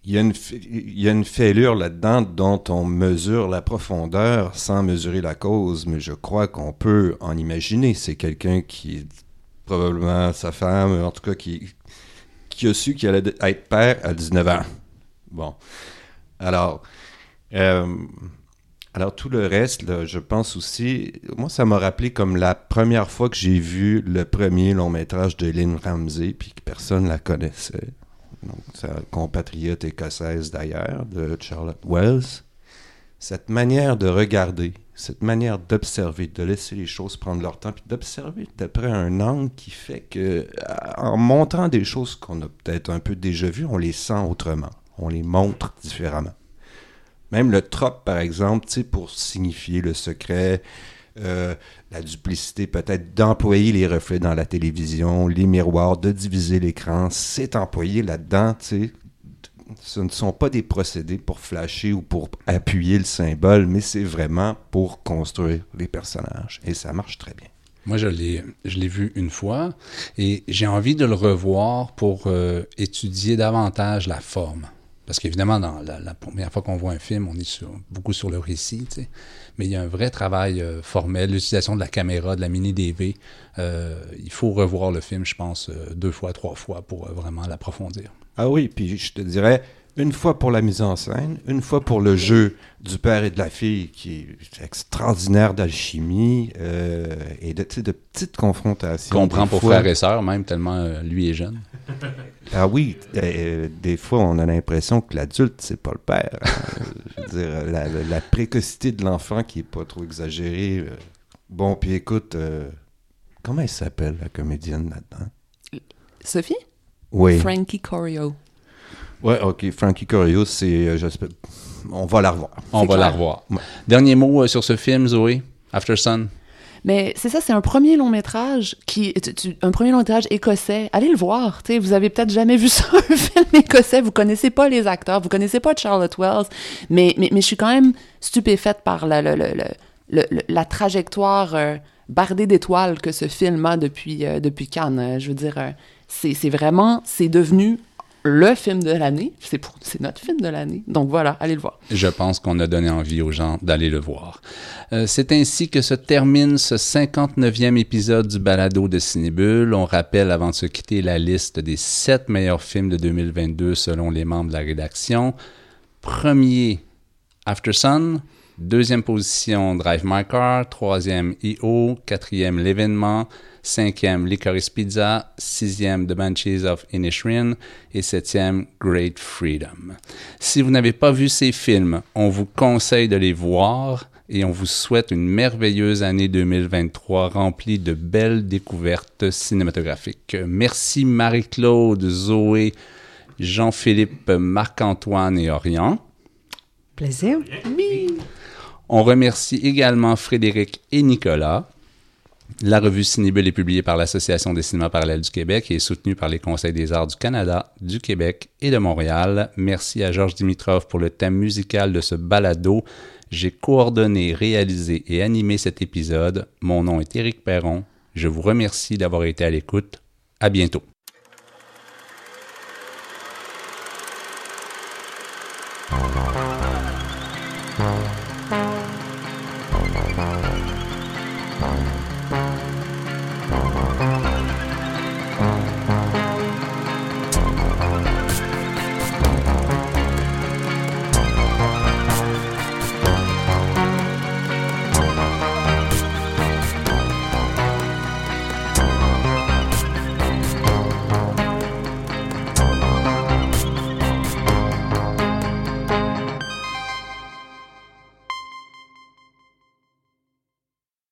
il y, a une, il y a une fêlure là-dedans dont on mesure la profondeur sans mesurer la cause, mais je crois qu'on peut en imaginer. C'est quelqu'un qui, probablement sa femme, en tout cas, qui, qui su qu'il allait être père à 19 ans. Bon. Alors, Euh, alors tout le reste, je pense aussi, moi ça m'a rappelé comme la première fois que j'ai vu le premier long métrage de Lynn Ramsey, puis que personne la connaissait. Donc sa compatriote écossaise d'ailleurs, de Charlotte Wells. Cette manière de regarder, cette manière d'observer, de laisser les choses prendre leur temps, puis d'observer d'après un angle qui fait que, en montrant des choses qu'on a peut-être un peu déjà vues, on les sent autrement, on les montre différemment. Même le trope, par exemple, pour signifier le secret, euh, la duplicité peut-être d'employer les reflets dans la télévision, les miroirs, de diviser l'écran, c'est employé là-dedans. Ce ne sont pas des procédés pour flasher ou pour appuyer le symbole, mais c'est vraiment pour construire les personnages. Et ça marche très bien. Moi, je l'ai, vu une fois et j'ai envie de le revoir pour euh, étudier davantage la forme. Parce qu'évidemment, dans la, première fois qu'on voit un film, on est beaucoup sur le récit, mais il y a un vrai travail euh, formel, l'utilisation de la caméra, de la mini-DV. Euh, il faut revoir le film, je pense, deux fois, trois fois pour vraiment l'approfondir. Ah oui, puis je te dirais, une fois pour la mise en scène, une fois pour le jeu du père et de la fille, qui est extraordinaire d'alchimie euh, et de, de petites confrontations. Qu'on prend pour fois- frère et sœur, même tellement euh, lui est jeune. *laughs* Ah oui, euh, des fois, on a l'impression que l'adulte, c'est pas le père. hein. je veux dire, la, précocité de l'enfant qui est pas trop exagérée. Bon, puis écoute, euh, comment elle s'appelle, la comédienne là-dedans? Sophie? Oui. Frankie Corio. Ouais, ok, Frankie Corio, c'est... euh, on va la revoir. On va la revoir. Ouais. Dernier mot euh, sur ce film, Zoé, After Sun. Mais c'est ça, c'est un premier long métrage qui, tu- tu- un premier long métrage écossais. Allez le voir. Tu sais, vous avez peut-être jamais vu *laughs* ça, un film écossais. Vous connaissez pas les acteurs, vous connaissez pas Charlotte Wells, mais mais, mais je suis quand même stupéfaite par la le- le- le- le- le- la trajectoire euh, bardée d'étoiles que ce film a depuis euh, depuis Cannes. Euh, Je veux dire, euh, c'est vraiment, c'est devenu le film de l'année. C'est notre film de l'année. Donc voilà, allez le voir. Je pense qu'on a donné envie aux gens d'aller le voir. Euh, c'est ainsi que se termine ce 59e épisode du balado de Cinébule. On rappelle avant de se quitter la liste des sept meilleurs films de 2022 selon les membres de la rédaction. Premier, After Sun. Deuxième position, Drive My Car. Troisième, E.O. Quatrième, L'événement. Cinquième, Licorice Pizza. Sixième, The Banshees of Inisherin. Et septième, Great Freedom. Si vous n'avez pas vu ces films, on vous conseille de les voir et on vous souhaite une merveilleuse année 2023 remplie de belles découvertes cinématographiques. Merci Marie-Claude, Zoé, Jean-Philippe, Marc-Antoine et Orion. Plaisir. On remercie également Frédéric et Nicolas. La revue Cinébule est publiée par l'Association des cinémas parallèles du Québec et est soutenue par les Conseils des arts du Canada, du Québec et de Montréal. Merci à Georges Dimitrov pour le thème musical de ce balado. J'ai coordonné, réalisé et animé cet épisode. Mon nom est Éric Perron. Je vous remercie d'avoir été à l'écoute. À bientôt.